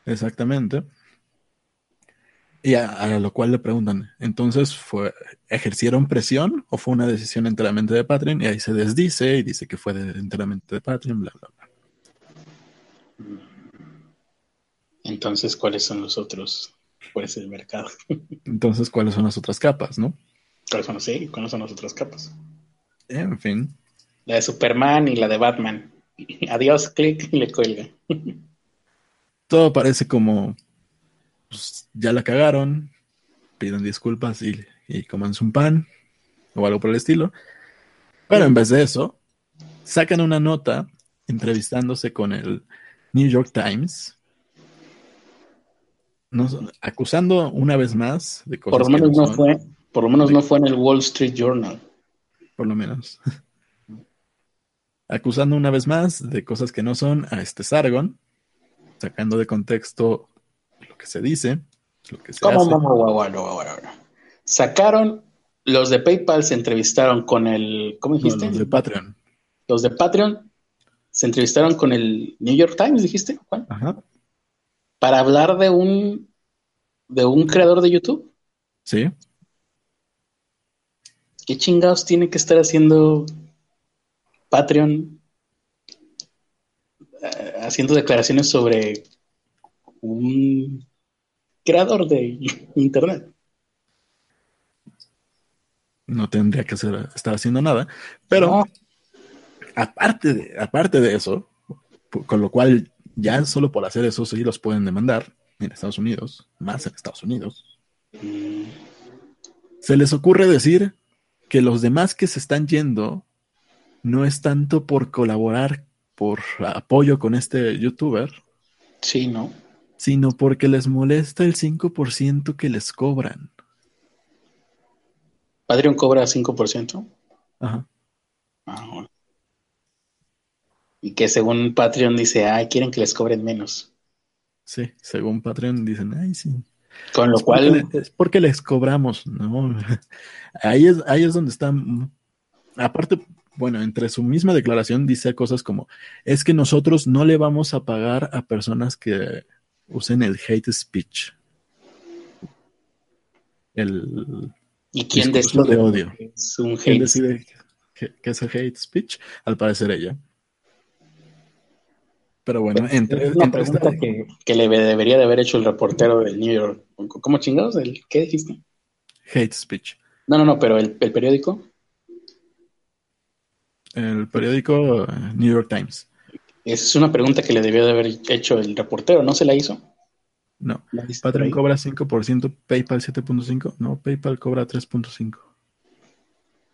Exactamente. Y a, lo cual le preguntan, entonces, fue, ¿ejercieron presión o fue una decisión enteramente de Patreon? Y ahí se desdice y dice que fue enteramente de Patreon, bla, bla, bla. Entonces, ¿cuáles son los otros? ¿Cuál es el mercado? *laughs* entonces, ¿cuáles son las otras capas, no? ¿Cuáles son, sí, ¿cuáles son las otras capas? En fin. La de Superman y la de Batman. *laughs* Adiós, clic y le cuelga. *laughs* Todo parece como pues, ya la cagaron, piden disculpas y, y comanse un pan o algo por el estilo. Pero en vez de eso, sacan una nota entrevistándose con el New York Times, acusando una vez más de cosas. Por lo menos no, fue, por lo menos no fue en el Wall Street Journal. Por lo menos. *laughs* acusando una vez más de cosas que no son a este Sargon, sacando de contexto que se dice, lo que se hace. Sacaron, los de PayPal se entrevistaron con el, ¿cómo dijiste? los de Patreon. Los de Patreon se entrevistaron con el New York Times, dijiste, Juan. Ajá. Para hablar de un, de un creador de YouTube. Sí. ¿Qué chingados tiene que estar haciendo Patreon haciendo declaraciones sobre un creador de Internet. No tendría que estar haciendo nada, pero aparte, de, aparte de eso, con lo cual ya solo por hacer eso sí los pueden demandar en Estados Unidos, más en Estados Unidos. Mm. Se les ocurre decir que los demás que se están yendo no es tanto por colaborar, por apoyo con este youtuber. Sí, ¿no? sino porque les molesta el 5% que les cobran. ¿Patreon cobra 5%? Ajá. Ah, y que según Patreon dice, ay, quieren que les cobren menos. Sí, según Patreon dicen, ay, sí. Con lo cual... es porque les cobramos, ¿no? *laughs* Ahí es, ahí es donde están... Aparte, bueno, entre su misma declaración dice cosas como, es que nosotros no le vamos a pagar a personas que usen el hate speech. El ¿Y quién decide de odio? Es un hate ¿Quién decide que, es el hate speech? Al parecer ella. Pero bueno, entre, es una pregunta que, le debería de haber hecho el reportero del New York. ¿Cómo chingados? ¿El, ¿Qué dijiste? Hate speech. No, no, no, pero el, el periódico. El periódico eh, New York Times. Esa es una pregunta que le debió de haber hecho el reportero, ¿no se la hizo? No. Patreon cobra 5%, PayPal 7.5%, no, PayPal cobra 3.5%,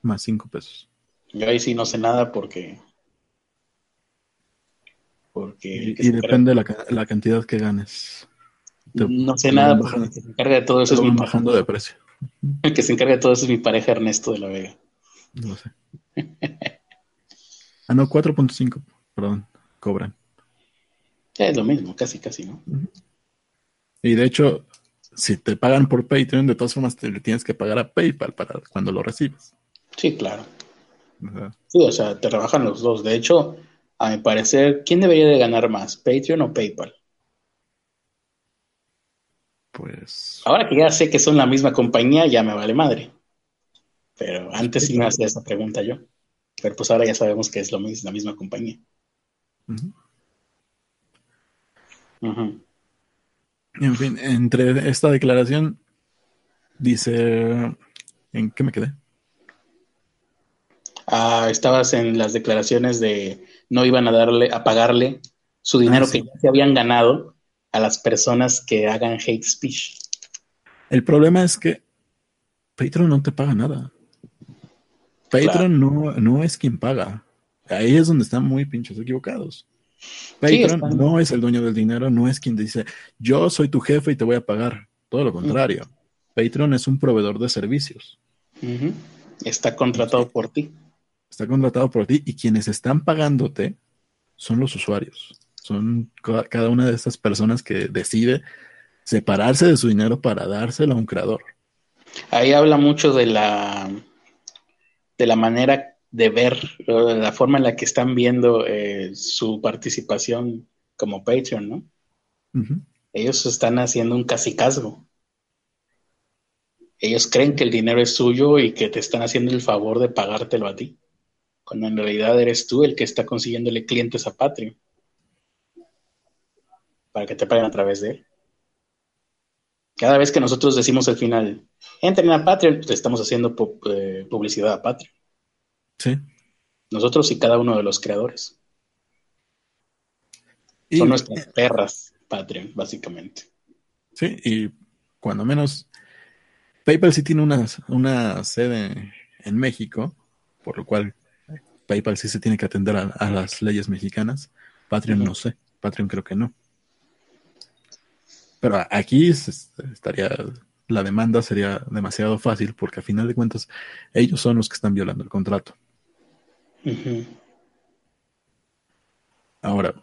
más 5 pesos. Yo ahí sí no sé nada porque... porque y, depende de la, cantidad que ganes. no sé nada porque el que se encarga de todo eso es mi bajando de precio. El *laughs* que se encarga de todo eso es mi pareja Ernesto de la Vega. No sé. *laughs* ah, no, 4.5, perdón cobran. Es lo mismo, casi, casi, ¿no? Y de hecho, si te pagan por Patreon, de todas formas te le tienes que pagar a PayPal para cuando lo recibes. Sí, claro. Sí, o sea, te rebajan los dos. De hecho, a mi parecer, ¿quién debería de ganar más, Patreon o PayPal? Pues. Ahora que ya sé que son la misma compañía, ya me vale madre. Pero antes sí me hacía esa pregunta yo. Pero pues ahora ya sabemos que es lo mismo, la misma compañía. En fin, entre esta declaración dice, ¿en qué me quedé? Ah, estabas en las declaraciones de no iban a darle, a pagarle su dinero ah, que ya se habían ganado a las personas que hagan hate speech. El problema es que Patreon no te paga nada. Patreon no, no es quien paga. Ahí es donde están muy pinchos equivocados. Patreon no es el dueño del dinero, no es quien dice, yo soy tu jefe y te voy a pagar. Todo lo contrario. Patreon es un proveedor de servicios. Está contratado por ti. Está contratado por ti y quienes están pagándote son los usuarios. Son cada una de estas personas que decide separarse de su dinero para dárselo a un creador. Ahí habla mucho de la de la manera de ver la forma en la que están viendo eh, su participación como Patreon, ¿no? Ellos están haciendo un casicazgo. Ellos creen que el dinero es suyo y que te están haciendo el favor de pagártelo a ti, cuando en realidad eres tú el que está consiguiéndole clientes a Patreon para que te paguen a través de él. Cada vez que nosotros decimos al final, entren a Patreon, pues estamos haciendo eh, publicidad a Patreon. Sí. Nosotros y cada uno de los creadores. Son nuestras perras Patreon, básicamente. Sí, y cuando menos PayPal sí tiene una, una sede en México, por lo cual PayPal sí se tiene que atender a, las leyes mexicanas. Patreon no sé, Patreon creo que no. Pero aquí estaría, la demanda sería demasiado fácil porque a final de cuentas ellos son los que están violando el contrato. Ahora,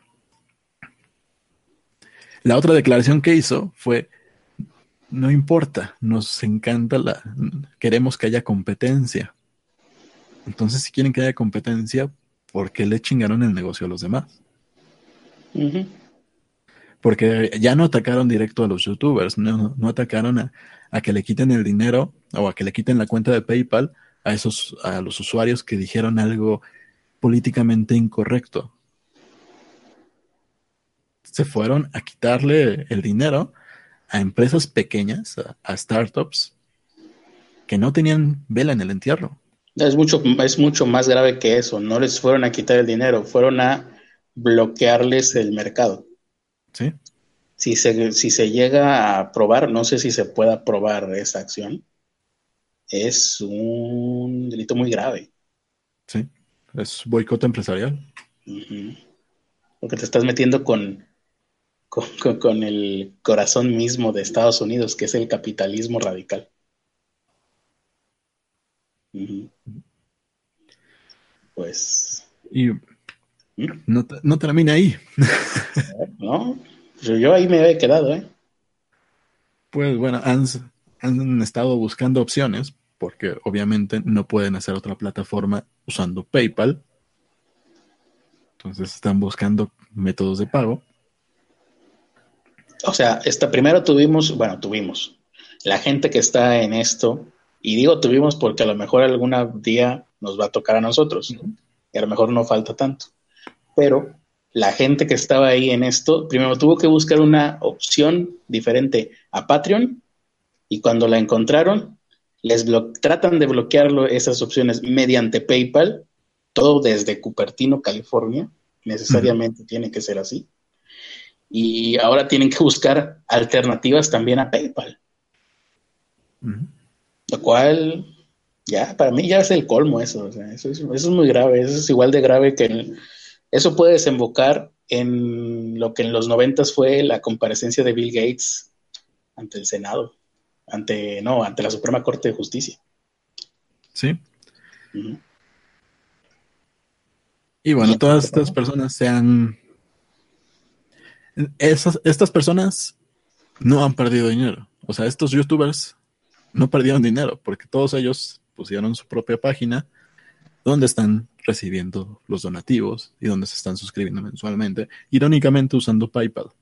la otra declaración que hizo fue, no importa, nos encanta la, queremos que haya competencia. Entonces, si quieren que haya competencia, ¿por qué le chingaron el negocio a los demás? Porque ya no atacaron directo a los youtubers, no, atacaron a, que le quiten el dinero o a que le quiten la cuenta de PayPal a esos, a los usuarios que dijeron algo políticamente incorrecto. Se fueron a quitarle el dinero a empresas pequeñas, a, startups, que no tenían vela en el entierro. Es mucho, es mucho más grave que eso. No les fueron a quitar el dinero, fueron a bloquearles el mercado. Sí. Si se, si se llega a probar, no sé si se pueda probar esa acción, es un delito muy grave. Sí, es boicot empresarial. Porque te estás metiendo con, con, el corazón mismo de Estados Unidos, que es el capitalismo radical. Pues. Y ¿Mm? no, no termina ahí. *laughs* no, yo ahí me había quedado, ¿eh? Pues bueno, han, han estado buscando opciones porque obviamente no pueden hacer otra plataforma usando PayPal. Entonces están buscando métodos de pago. O sea, esta, primero tuvimos, bueno, tuvimos la gente que está en esto, y digo tuvimos porque a lo mejor algún día nos va a tocar a nosotros, y a lo mejor no falta tanto. Pero la gente que estaba ahí en esto, primero tuvo que buscar una opción diferente a Patreon y cuando la encontraron, les tratan de bloquearlo esas opciones mediante PayPal, todo desde Cupertino, California, necesariamente tiene que ser así. Y ahora tienen que buscar alternativas también a PayPal. Lo cual, ya, para mí ya es el colmo eso. eso, es, eso, es, muy grave. Eso es igual de grave que el, eso puede desembocar en lo que en los noventas fue la comparecencia de Bill Gates ante el Senado, ante, no, ante la Suprema Corte de Justicia. Sí. Y bueno, todas estas personas se han... Esas, estas personas no han perdido dinero. O sea, estos youtubers no perdieron dinero porque todos ellos pusieron su propia página donde están recibiendo los donativos y donde se están suscribiendo mensualmente, irónicamente usando PayPal.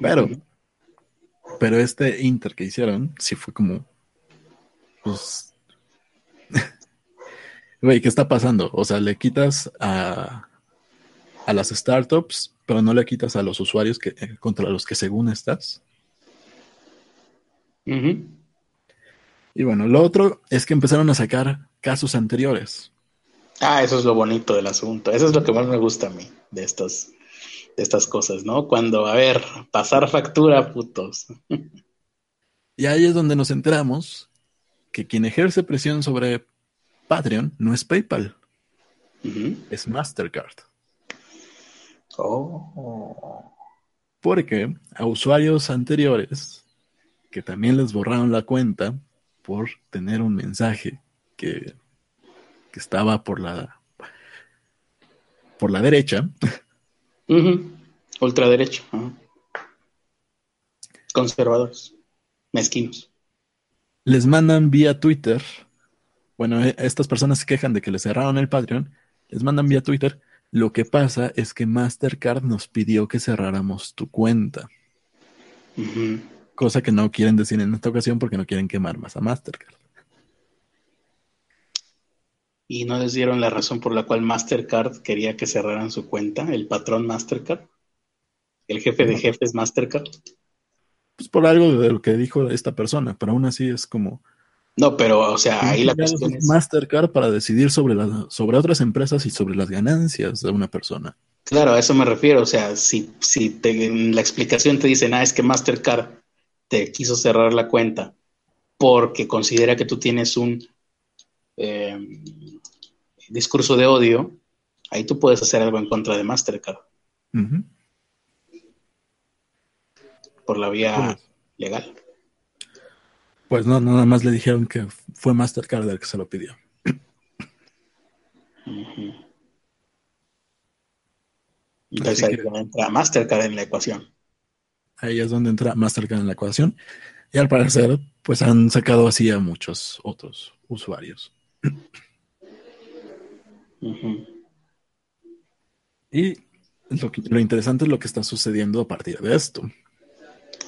Pero, pero este Inter que hicieron, sí fue como, pues, *laughs* güey, ¿qué está pasando? O sea, le quitas a, a las startups, pero no le quitas a los usuarios que, contra los que según estás. Y bueno, lo otro es que empezaron a sacar casos anteriores. Ah, eso es lo bonito del asunto. Eso es lo que más me gusta a mí de estas, de estas cosas, ¿no? Cuando, a ver, pasar factura, putos. Y ahí es donde nos enteramos que quien ejerce presión sobre Patreon no es PayPal, es Mastercard. Oh. Porque a usuarios anteriores que también les borraron la cuenta por tener un mensaje que, estaba por la por la derecha. Ultraderecha. Conservadores. Mezquinos. les mandan vía Twitter. Bueno, e- estas personas se quejan de que les cerraron el Patreon, les mandan vía Twitter. Lo que pasa es que Mastercard nos pidió que cerráramos tu cuenta. Cosa que no quieren decir en esta ocasión porque no quieren quemar más a Mastercard. Y no les dieron la razón por la cual Mastercard quería que cerraran su cuenta, el patrón Mastercard, el jefe de jefes Mastercard. Pues por algo de lo que dijo esta persona, pero aún así es como No, pero, o sea, ahí la ¿quién chingados cuestión es es, Mastercard para decidir sobre las sobre otras empresas y sobre las ganancias de una persona. claro, a eso me refiero, o sea, si, si te- en la explicación te dicen, ah, es que Mastercard te quiso cerrar la cuenta porque considera que tú tienes un eh, discurso de odio, ahí tú puedes hacer algo en contra de Mastercard por la vía Pues, legal. pues no, nada más le dijeron que fue Mastercard el que se lo pidió. Entonces Así ahí que- entra Mastercard en la ecuación. Ahí es donde entra Mastercard en la ecuación. Y al parecer, pues han sacado así a muchos otros usuarios. Y lo, que- lo interesante es lo que está sucediendo a partir de esto.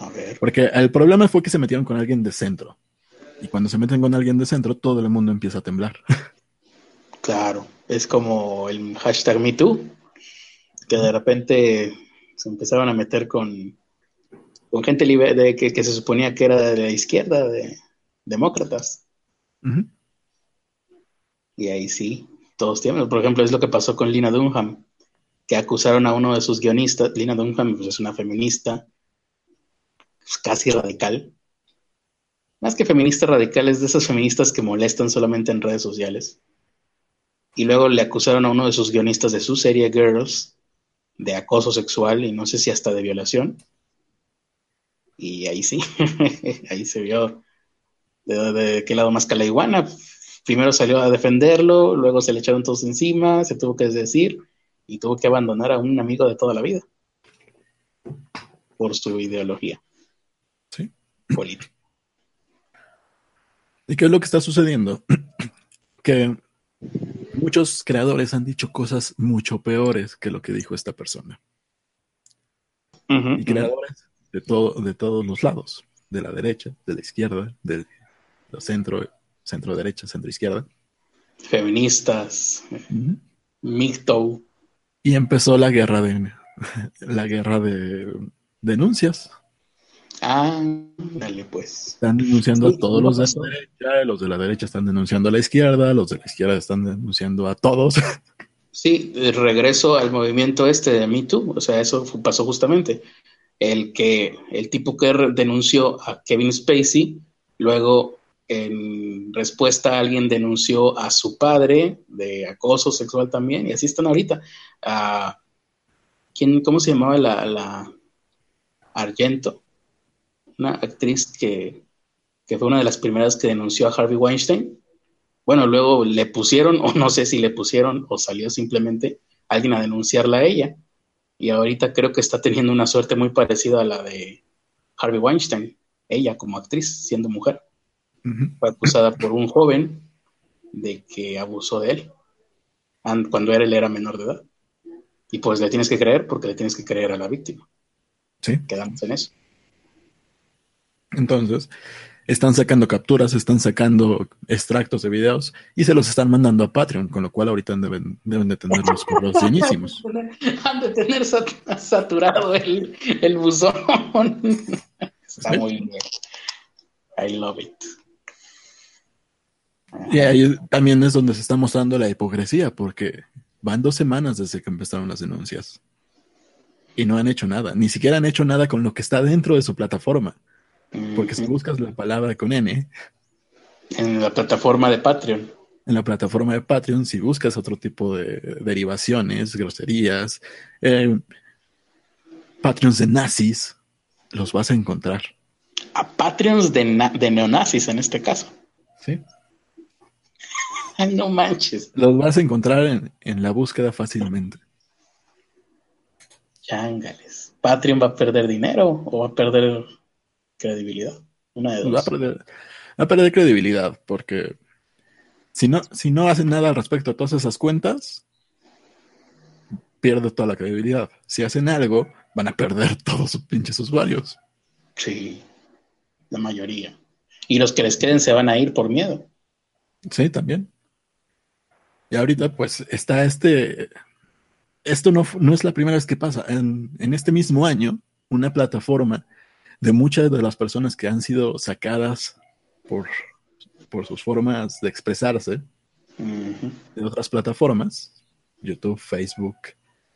A ver. Porque el problema fue que se metieron con alguien de centro. Y cuando se meten con alguien de centro, todo el mundo empieza a temblar. *laughs* Claro, es como el hashtag MeToo, que de repente se empezaron a meter con, con gente libre de, que, que se suponía que era de la izquierda, de demócratas. Y ahí sí, todos tienen. Por ejemplo, es lo que pasó con Lina Dunham, que acusaron a uno de sus guionistas. Lina Dunham pues, es una feminista pues, casi radical. Más que feminista radical, es de esas feministas que molestan solamente en redes sociales. Y luego le acusaron a uno de sus guionistas de su serie Girls de acoso sexual y no sé si hasta de violación. Y ahí sí, *laughs* ahí se vio de, de qué lado más que la iguana. Primero salió a defenderlo, luego se le echaron todos encima, se tuvo que decir y tuvo que abandonar a un amigo de toda la vida por su ideología Sí. política. ¿Y qué es lo que está sucediendo? *clears throat* que muchos creadores han dicho cosas mucho peores que lo que dijo esta persona. Y creadores de, todo, de todos los lados, de la derecha, de la izquierda, de la centro, centro derecha, centro izquierda. Feministas, MGTOW. Y empezó la guerra de *laughs* la guerra de denuncias. Ah, dale pues. Están denunciando Sí, a todos los de la derecha, los de la derecha están denunciando a la izquierda, los de la izquierda están denunciando a todos. *laughs* Sí, de regreso al movimiento este de Me Too, o sea, eso pasó justamente. El que el tipo que denunció a Kevin Spacey, luego en respuesta alguien denunció a su padre de acoso sexual también, y así están ahorita. Ah, ¿quién, ¿Cómo se llamaba la, la Argento? Una actriz que, que fue una de las primeras que denunció a Harvey Weinstein. Bueno, luego le pusieron, o no sé si le pusieron, o salió simplemente alguien a denunciarla a ella. Y ahorita creo que está teniendo una suerte muy parecida a la de Harvey Weinstein, ella como actriz, siendo mujer. Fue acusada por un joven de que abusó de él an- cuando él era menor de edad. Y pues le tienes que creer porque le tienes que creer a la víctima. Sí. Quedamos en eso. Entonces, están sacando capturas, están sacando extractos de videos y se los están mandando a Patreon, con lo cual ahorita deben, deben de tener los correos llenísimos. *laughs* Han de tener sat- saturado el, el buzón. *laughs* Está Sí. muy bien. I love it. Y ahí también es donde se está mostrando la hipocresía, porque van dos semanas desde que empezaron las denuncias. Y no han hecho nada, ni siquiera han hecho nada con lo que está dentro de su plataforma. Porque si buscas la palabra con N En la plataforma de Patreon. en la plataforma de Patreon, si buscas otro tipo de derivaciones, groserías, eh, Patreons de nazis, los vas a encontrar. A Patreons de, na- de neonazis en este caso. ¿sí? *laughs* No manches. Los vas a encontrar en, en la búsqueda fácilmente. Chángales. ¿Patreon va a perder dinero o va a perder credibilidad? Una de Los va a dos. perder, Va a perder credibilidad porque si no, si no hacen nada al respecto a todas esas cuentas, pierde toda la credibilidad. Si hacen algo, van a perder *laughs* todos sus pinches usuarios. Sí, la mayoría. Y los que les queden se van a ir por miedo. Sí, también. Y ahorita, pues, está este. Esto no, no es la primera vez que pasa. En, en este mismo año, una plataforma de muchas de las personas que han sido sacadas por, por sus formas de expresarse de otras plataformas, YouTube, Facebook,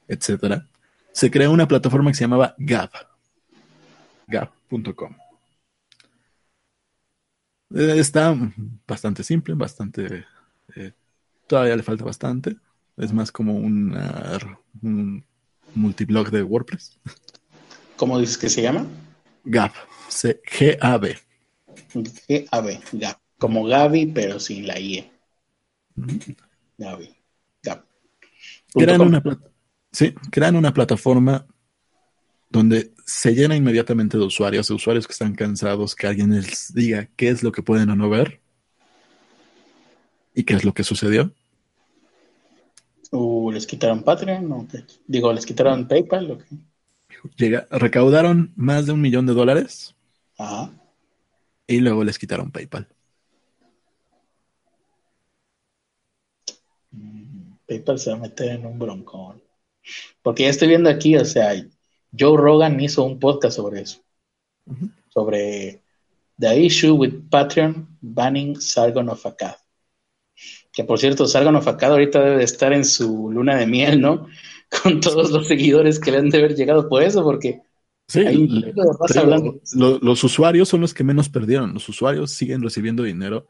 etcétera, se creó una plataforma que se llamaba Gab. Gab.com. Eh, está bastante simple, bastante. Eh, todavía le falta bastante. Es más como una, un multiblog de WordPress. ¿Cómo dices que se llama? Gab. G-A-B. G-A-B. Gab. Como Gaby, pero sin la IE. Gaby. Gab. Crean una, sí, crean una plataforma donde se llena inmediatamente de usuarios, de usuarios que están cansados, que alguien les diga qué es lo que pueden o no ver y qué es lo que sucedió. ¿O les quitaron Patreon? Digo, ¿les quitaron PayPal? Llega, recaudaron más de un millón de dólares. Ajá. Y luego les quitaron PayPal. PayPal se va a meter en un broncón. Porque ya estoy viendo aquí, o sea, Joe Rogan hizo un podcast sobre eso. Sobre The Issue with Patreon Banning Sargon of Akkad. Que por cierto, Sargon of Akkad ahorita debe de estar en su luna de miel, ¿no? *laughs* Con todos los seguidores que le han de haber llegado por eso, porque Sí, los usuarios son los que menos perdieron. Los usuarios siguen recibiendo dinero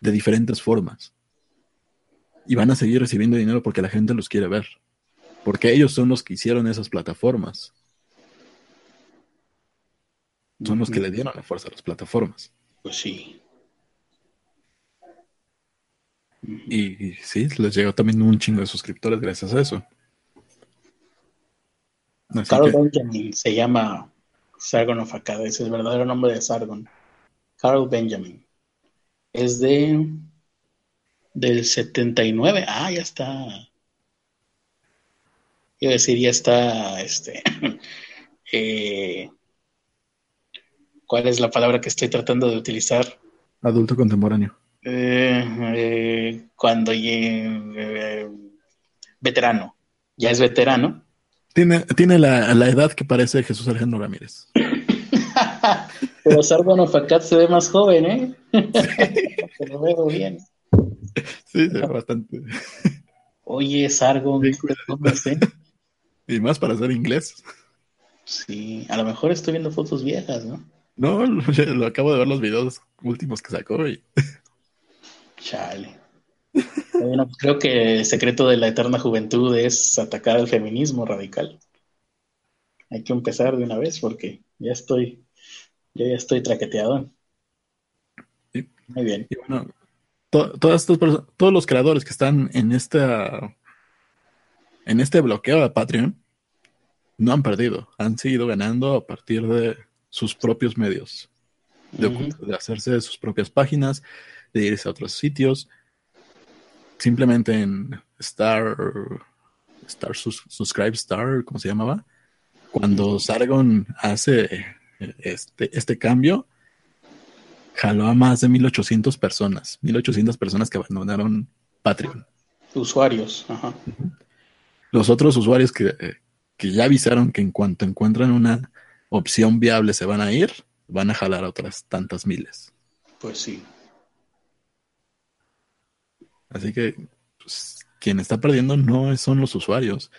de diferentes formas. Y van a seguir recibiendo dinero porque la gente los quiere ver. Porque ellos son los que hicieron esas plataformas. Son los que le dieron la fuerza a las plataformas. Pues sí. Y, sí, les llegó también un chingo de suscriptores gracias a eso. Carl Benjamin se llama Sargon of Akkad, es el verdadero nombre de Sargon. Carl Benjamin. Es de del 79. Ah, ya está. Quiero decir, ya está este *coughs* eh, ¿Cuál es la palabra que estoy tratando de utilizar? Adulto contemporáneo. Eh, eh, cuando veterano. Ya es veterano. Tiene, tiene la, edad que parece Jesús Alejandro Ramírez. *laughs* Pero Sargon Facat se ve más joven, ¿eh? se *laughs* lo veo bien. Sí, se ve bastante. Oye, Sargon, ¿cómo Y más para ser inglés. Sí, a lo mejor estoy viendo fotos viejas, ¿no? No, *laughs* lo, acabo de ver los videos últimos que sacó y... Chale. *laughs* Bueno, creo que el secreto de la eterna juventud es atacar al feminismo radical. Hay que empezar de una vez porque ya estoy, ya estoy traqueteado. Muy bien. Y bueno, todas todos los creadores que están en esta en este bloqueo de Patreon no han perdido, han seguido ganando a partir de sus propios medios, de, hacerse sus propias páginas, de irse a otros sitios. Simplemente en Star, Star Subscribe Star, ¿cómo se llamaba? Cuando Sargon hace este, este cambio, jaló a más de 1800 personas, 1800 personas que abandonaron Patreon. Usuarios, ajá. Los otros usuarios que, que ya avisaron que en cuanto encuentran una opción viable se van a ir, van a jalar otras tantas miles. Pues sí. Así que pues, quien está perdiendo no son los usuarios.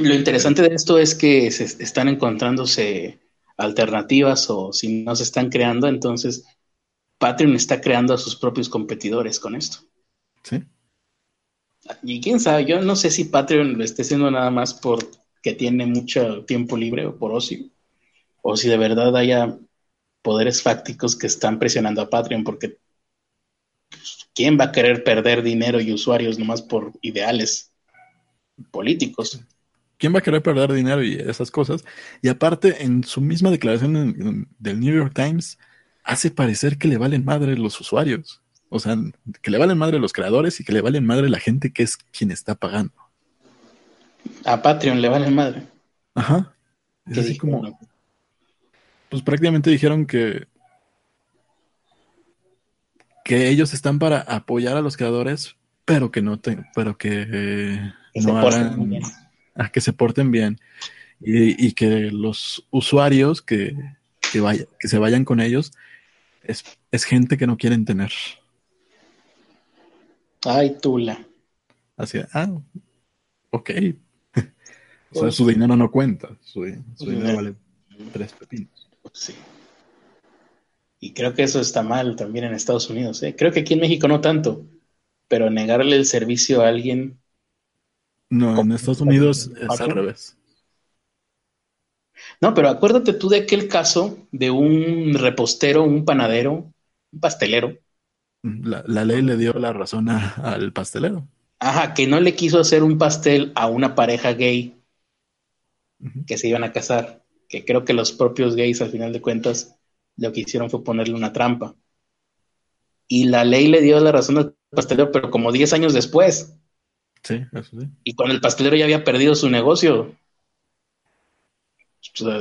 Lo interesante de esto es que se están encontrándose alternativas o si no se están creando, entonces Patreon está creando a sus propios competidores con esto. Sí. Y quién sabe, yo no sé si Patreon lo esté haciendo nada más por que tiene mucho tiempo libre o por ocio, o si de verdad haya poderes fácticos que están presionando a Patreon, porque ¿quién va a querer perder dinero y usuarios nomás por ideales políticos? ¿Quién va a querer perder dinero y esas cosas? Y aparte, en su misma declaración del New York Times, hace parecer que le valen madre los usuarios. O sea, que le valen madre los creadores y que le valen madre la gente que es quien está pagando. A Patreon le valen madre. Ajá. Es así como. Pues prácticamente dijeron que. Que ellos están para apoyar a los creadores, pero que no te, pero que, no hagan, a que se porten bien y, y que los usuarios que, que, vaya, que se vayan con ellos es, es gente que no quieren tener. Ay, Tula. Así, ah, ok. *laughs* o sea, su dinero no cuenta. Su, dinero vale tres pepinos. Sí. Y creo que eso está mal también en Estados Unidos. ¿eh? Creo que aquí en México no tanto, pero negarle el servicio a alguien. No, en Estados Unidos es al revés. No, pero acuérdate tú de aquel caso de un repostero, un panadero, un pastelero. La, ley le dio la razón al pastelero. Ajá, que no le quiso hacer un pastel a una pareja gay que se iban a casar. Que creo que los propios gays, al final de cuentas, lo que hicieron fue ponerle una trampa. Y la ley le dio la razón al pastelero, pero como 10 años después. Sí, eso sí. Y cuando el pastelero ya había perdido su negocio,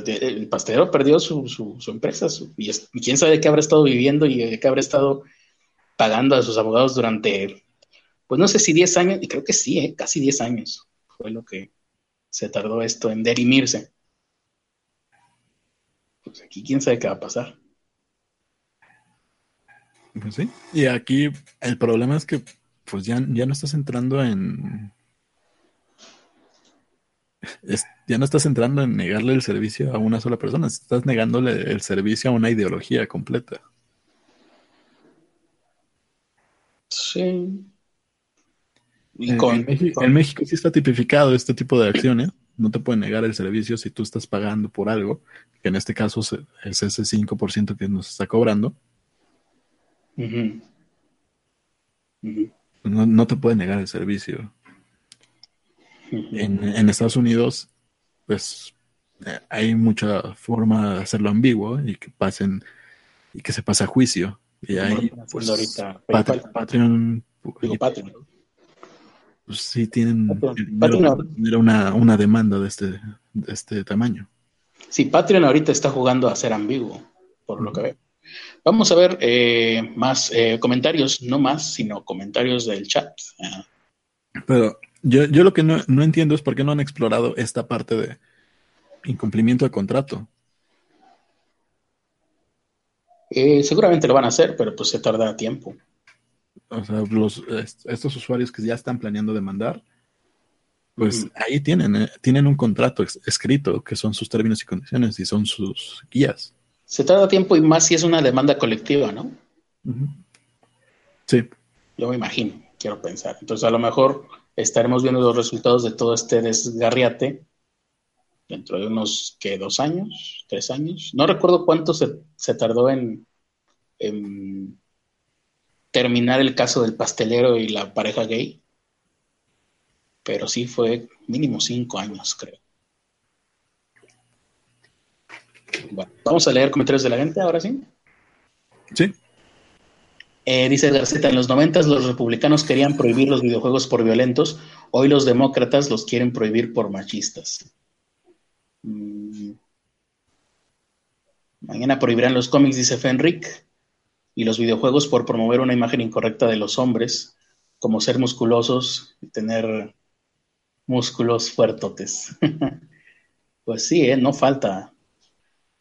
el pastelero perdió su, su, empresa y, quién sabe de qué habrá estado viviendo y de qué habrá estado pagando a sus abogados durante, pues no sé si 10 años, y creo que sí, ¿eh? casi 10 años fue lo que se tardó esto en derimirse. Pues aquí quién sabe qué va a pasar. Pues sí, y aquí el problema es que pues ya, ya no estás entrando en ya no estás entrando en negarle el servicio a una sola persona, estás negándole el servicio a una ideología completa. Sí. en, México, sí está tipificado este tipo de acciones. No te pueden negar el servicio si tú estás pagando por algo, que en este caso es ese 5% que nos está cobrando. No, no te pueden negar el servicio. En, Estados Unidos, pues eh, hay mucha forma de hacerlo ambiguo y que pasen y que se pase a juicio. Y ahí, pues, ahorita. Patreon, Patreon, pues sí tienen una, una, demanda de este, de este tamaño. Sí, Patreon ahorita está jugando a ser ambiguo, por lo que veo. Vamos a ver eh, más eh, comentarios, no más, sino comentarios del chat. Pero yo, yo lo que no, no, entiendo es por qué no han explorado esta parte de incumplimiento de contrato. Eh, seguramente lo van a hacer, pero pues se tarda tiempo. O sea, los, estos usuarios que ya están planeando demandar, pues ahí tienen, tienen un contrato escrito que son sus términos y condiciones y son sus guías. Se tarda tiempo y más si es una demanda colectiva, ¿no? Sí. Yo me imagino, quiero pensar. Entonces, a lo mejor estaremos viendo los resultados de todo este desgarriate dentro de unos, ¿qué? ¿Dos años? ¿Tres años? No recuerdo cuánto se, tardó en, terminar el caso del pastelero y la pareja gay, pero sí fue mínimo cinco años, creo. Bueno, vamos a leer comentarios de la gente ahora sí. Sí. Eh, dice Garceta, en los noventas los republicanos querían prohibir los videojuegos por violentos, hoy los demócratas los quieren prohibir por machistas. Mm. Mañana prohibirán los cómics, dice Fenric, y los videojuegos por promover una imagen incorrecta de los hombres, como ser musculosos y tener músculos fuertotes. *laughs* pues sí, ¿eh? no falta.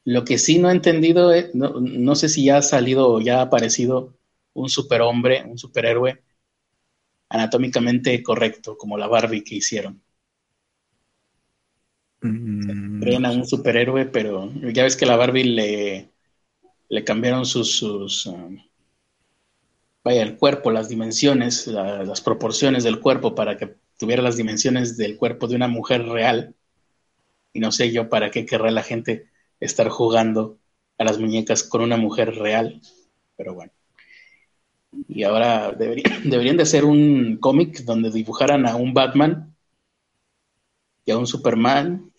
Lo que sí no he entendido, eh, no, no sé si ya ha salido o ya ha aparecido un superhombre, un superhéroe anatómicamente correcto, como la Barbie que hicieron. Mm, a un superhéroe, pero ya ves que la Barbie le, le cambiaron sus, sus um, vaya, el cuerpo, las dimensiones, las proporciones del cuerpo para que tuviera las dimensiones del cuerpo de una mujer real. Y no sé yo para qué querrá la gente estar jugando a las muñecas con una mujer real, pero bueno. Y ahora *clears throat* deberían de hacer un cómic donde dibujaran a un Batman y a un Superman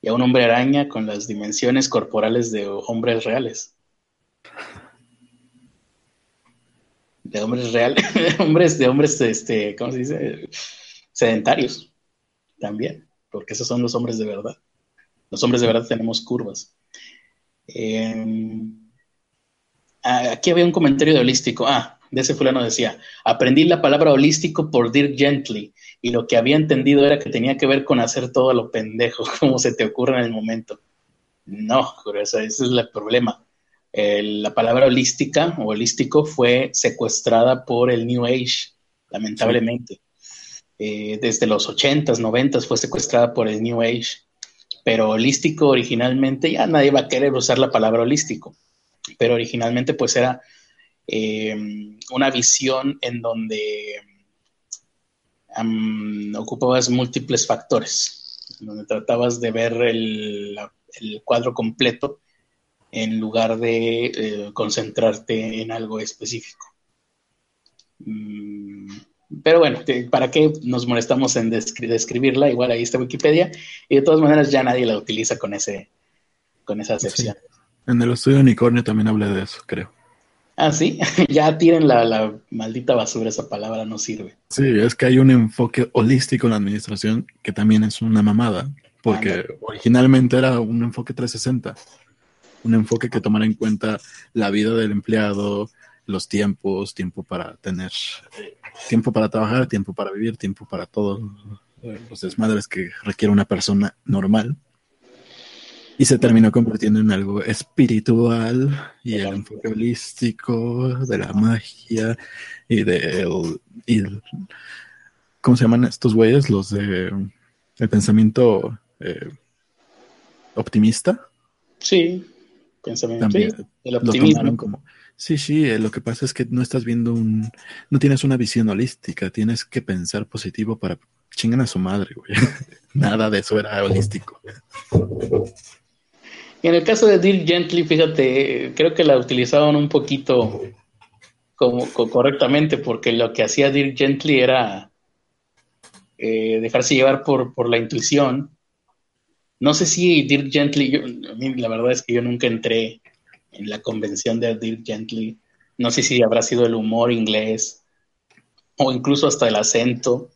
y a un hombre araña con las dimensiones corporales de hombres reales. de hombres reales, *laughs* hombres, de hombres, este, ¿cómo se dice? Sedentarios también, porque esos son los hombres de verdad. Los hombres de verdad tenemos curvas. Em, aquí había un comentario de holístico. Ah, de ese fulano decía, aprendí la palabra holístico por Dirk Gently y lo que había entendido era que tenía que ver con hacer todo lo pendejo, *laughs* como se te ocurre en el momento. No, ese es el problema. la palabra holística o holístico fue secuestrada por el New Age, lamentablemente. Eh, desde los 80s, 90s fue secuestrada por el New Age. Pero holístico originalmente, ya nadie va a querer usar la palabra holístico, pero originalmente pues era eh, una visión en donde ocupabas múltiples factores, donde tratabas de ver el, cuadro completo en lugar de eh, concentrarte en algo específico. Mm, pero bueno, ¿para qué nos molestamos en describirla? Igual ahí está Wikipedia y de todas maneras ya nadie la utiliza con ese con esa acepción. En el estudio Unicornio también hablé de eso, creo. Ah, sí, *laughs* ya tiren la, maldita basura, esa palabra no sirve. Sí, es que hay un enfoque holístico en la administración que también es una mamada, porque originalmente era un enfoque 360, un enfoque que tomara en cuenta la vida del empleado, los tiempos, tiempo para tener, tiempo para trabajar, tiempo para vivir, tiempo para todos los desmadres que requiere una persona normal y se terminó convirtiendo en algo espiritual y el enfoque holístico de la magia y de ¿cómo se llaman estos güeyes? Los de el pensamiento eh, optimista. Sí, pensamiento También, el optimismo. como, sí, sí, eh, lo que pasa es que no estás viendo un, no tienes una visión holística, tienes que pensar positivo para chingan a su madre, güey. *laughs* Nada de eso era holístico. Y en el caso de Dirk Gently, fíjate, creo que la utilizaban un poquito como, correctamente, porque lo que hacía Dirk Gently era eh, dejarse llevar por, la intuición. No sé si Dirk Gently, a mí la verdad es que yo nunca entré en la convención de Dirk Gently. No sé si habrá sido el humor inglés o incluso hasta el acento,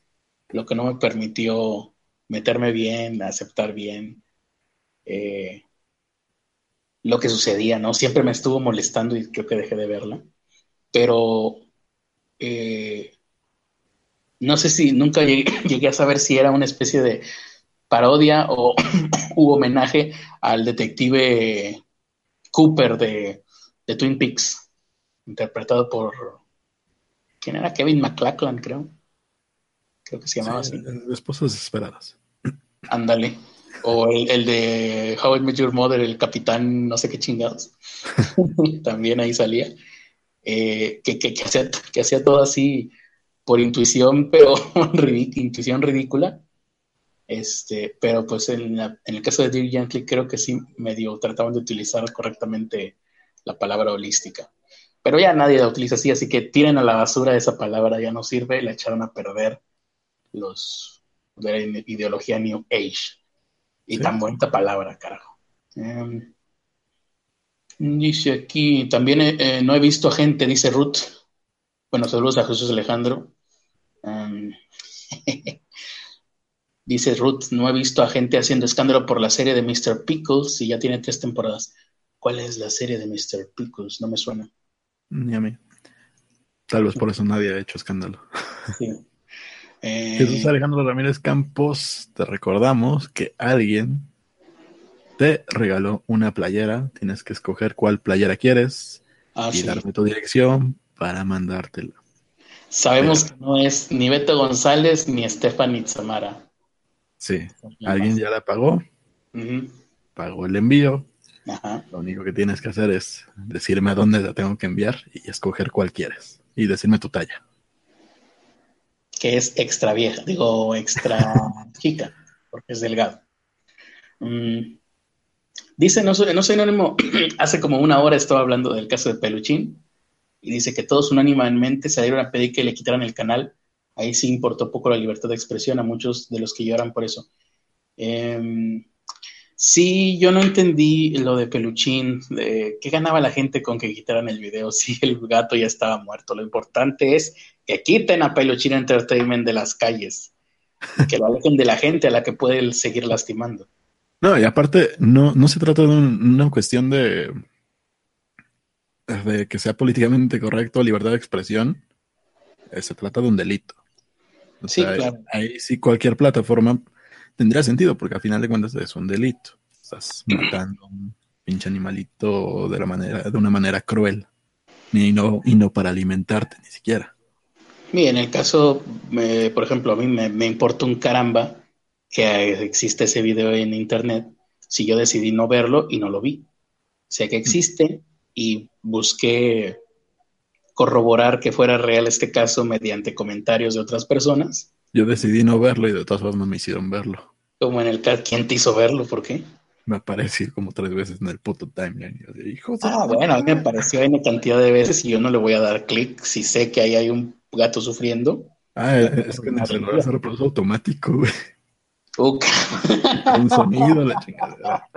lo que no me permitió meterme bien, aceptar bien. Eh, lo que sucedía, ¿no? Siempre me estuvo molestando y creo que dejé de verla. Pero eh, no sé si nunca llegué, *clears throat* a saber si era una especie de parodia o *clears throat* u homenaje al detective Cooper de, Twin Peaks, interpretado por. ¿Quién era? Kevin McLachlan, creo. Creo que se llamaba así. Esposas desesperadas. Ándale. O el, de How I Met Your Mother, el capitán, no sé qué chingados. *laughs* También ahí salía. Eh, que, que, hacía, todo así por intuición, *laughs* pero intuición ridícula. Este, pero pues en, el caso de Dear Yankee creo que sí medio trataban de utilizar correctamente la palabra holística. Pero ya nadie la utiliza así, así que tiren a la basura esa palabra, ya no sirve, la echaron a perder los de la ideología New Age. Y tan bonita palabra, carajo. Em, dice aquí, también eh, eh, no he visto a gente, dice Ruth. Bueno, saludos a Jesús Alejandro. Em, *laughs* dice Ruth, no he visto a gente haciendo escándalo por la serie de Mr. Pickles y ya tiene tres temporadas. ¿Cuál es la serie de Mr. Pickles? No me suena. Ni a mí. Tal vez por eso nadie ha hecho escándalo. Sí. Jesús eh, Alejandro Ramírez Campos, te recordamos que alguien te regaló una playera. Tienes que escoger cuál playera quieres ah, y darme tu dirección para mandártela. Sabemos que no es ni Beto González ni Stephanie Zamara. Sí, alguien ya la pagó, pagó el envío. Lo único que tienes que hacer es decirme a dónde la tengo que enviar y escoger cuál quieres. Y decirme tu talla. Que es extra vieja, digo extra *laughs* chica, porque es delgado. Mm, dice, no soy, no soy anónimo, *clears throat* hace como una hora estaba hablando del caso de Peluchín y dice que todos unánimamente se dieron a pedir que le quitaran el canal. Ahí sí importó poco la libertad de expresión a muchos de los que lloran por eso. Em, Sí, yo no entendí lo de Peluchín, de qué ganaba la gente con que quitaran el video *laughs* si el gato ya estaba muerto. Lo importante es que quiten a Peluchín Entertainment de las calles, que lo alejen de la gente a la que puede seguir lastimando. No, y aparte, no, no se trata de una cuestión de, de que sea políticamente correcto, libertad de expresión. Eh, se trata de un delito. Sí, claro. ahí sí cualquier plataforma tendría sentido, porque al final de cuentas es un delito. Estás *clears throat* matando a un pinche animalito de, la manera, de una manera cruel. Y no, y no para alimentarte, ni siquiera. Mira, en el caso, por ejemplo, a mí me, me importa un caramba que existe ese video en internet si yo decidí no verlo y no lo vi. Sé que existe y busqué corroborar que fuera real este caso mediante comentarios de otras personas yo decidí no verlo y de todas formas me hicieron verlo. Como en el caso, ¿quién te hizo verlo? ¿Por qué? Me apareció como tres veces en el puto timeline. ah, bueno, a mí me apareció en cantidad de veces y yo no le voy a dar clic si sé que ahí hay un gato sufriendo. Ah, es que en el celular se reproduce automático, güey. Un sonido, la *laughs* chingada.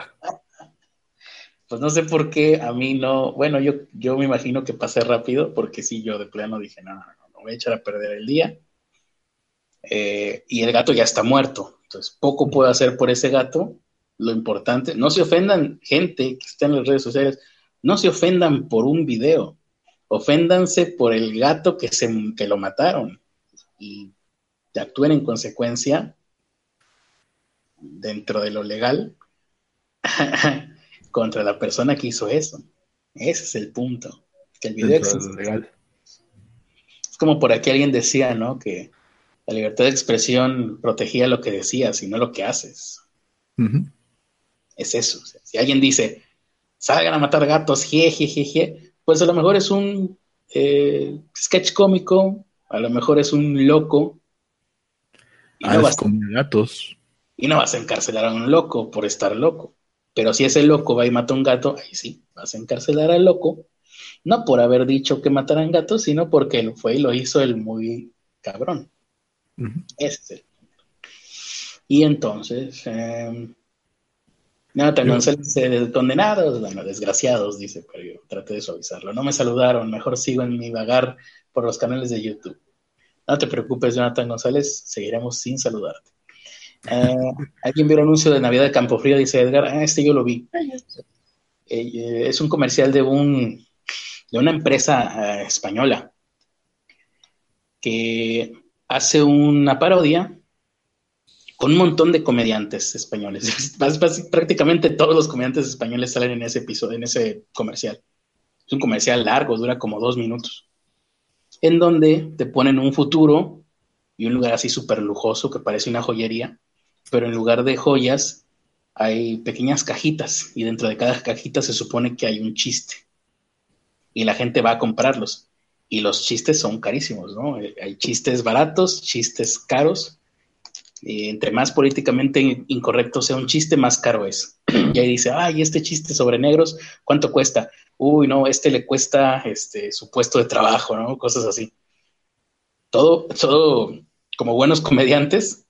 Pues no sé por qué a mí no. Bueno, yo, yo me imagino que pasé rápido, porque sí, yo de plano dije, no, no, no, no voy a echar a perder el día. Eh, y el gato ya está muerto. Entonces, poco puedo hacer por ese gato. Lo importante, no se ofendan gente que está en las redes sociales, no se ofendan por un video, oféndanse por el gato que, se, que lo mataron y actúen en consecuencia dentro de lo legal *laughs* contra la persona que hizo eso. Ese es el punto. Que el video Es como por aquí alguien decía, ¿no? Que la libertad de expresión protegía lo que decías y no lo que haces. Es eso. si alguien dice, salgan a matar gatos, je, pues a lo mejor es un eh, sketch cómico, a lo mejor es un loco. Y no vas, gatos. Y no vas a encarcelar a un loco por estar loco. Pero si ese loco va y mata a un gato, ahí sí, vas a encarcelar al loco. No por haber dicho que mataran gatos, sino porque lo fue y lo hizo el muy cabrón. Ese Y entonces, eh, Jonathan González dice, condenados, bueno, desgraciados, dice, pero yo traté de suavizarlo. No me saludaron, mejor sigo en mi vagar por los canales de YouTube. No te preocupes, Jonathan González, seguiremos sin saludarte. Eh, alguien vio el anuncio de Navidad de Campo Frío, dice Edgar, ah, este yo lo vi. Eh, es un comercial de un de una empresa eh, española que hace una parodia con un montón de comediantes españoles. *laughs* Prácticamente todos los comediantes españoles salen en ese episodio, en ese comercial. Es un comercial largo, dura como dos minutos. En donde te ponen un futuro y un lugar así súper lujoso que parece una joyería, pero en lugar de joyas hay pequeñas cajitas y dentro de cada cajita se supone que hay un chiste. Y la gente va a comprarlos y los chistes son carísimos, ¿no? Eh, hay chistes baratos, chistes caros. Y entre más políticamente incorrecto sea un chiste, más caro es. *clears throat* Y ahí dice, ay, este chiste sobre negros, ¿cuánto cuesta? Uy, no, este le cuesta este, su puesto de trabajo, ¿no? Cosas así. Todo, todo, como buenos comediantes,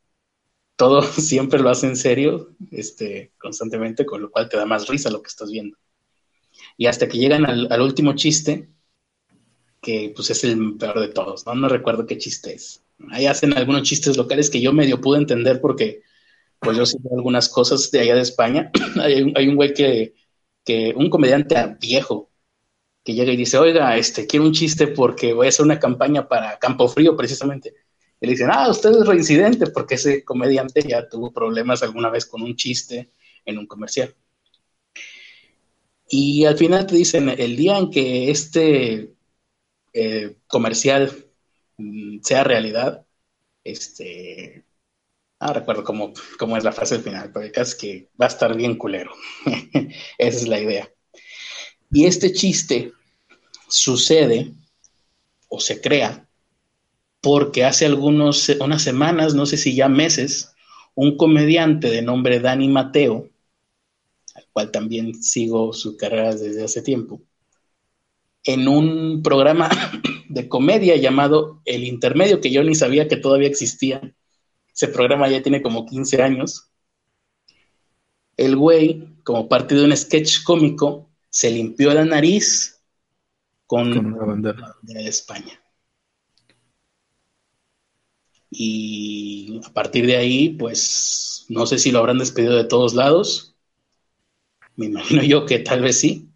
todo *laughs* siempre lo hace en serio, este, constantemente, con lo cual te da más risa lo que estás viendo. Y hasta que llegan al último chiste, que pues es el peor de todos, ¿no? No recuerdo qué chiste es. Ahí hacen algunos chistes locales que yo medio pude entender porque pues yo sé algunas cosas de allá de España. *clears throat* hay, un, hay un güey que, que, un comediante viejo, que llega y dice, oiga, este, quiero un chiste porque voy a hacer una campaña para Campo Frío precisamente. Y le dicen, ah, usted es reincidente porque ese comediante ya tuvo problemas alguna vez con un chiste en un comercial. Y al final te dicen, el día en que este eh, comercial mm, sea realidad, este, no recuerdo cómo, cómo, es la frase del final, pero casi que va a estar bien culero. *laughs* Esa es la idea. Y este chiste sucede o se crea porque hace algunos, unas semanas, no sé si ya meses, un comediante de nombre Dani Mateo, al cual también sigo su carrera desde hace tiempo, en un programa *coughs* de comedia llamado El Intermedio, que yo ni sabía que todavía existía. Ese programa ya tiene como 15 años. el güey, como parte de un sketch cómico, se limpió la nariz con, Con la bandera de España. Y a partir de ahí, pues no sé si lo habrán despedido de todos lados. Me imagino yo que tal vez sí.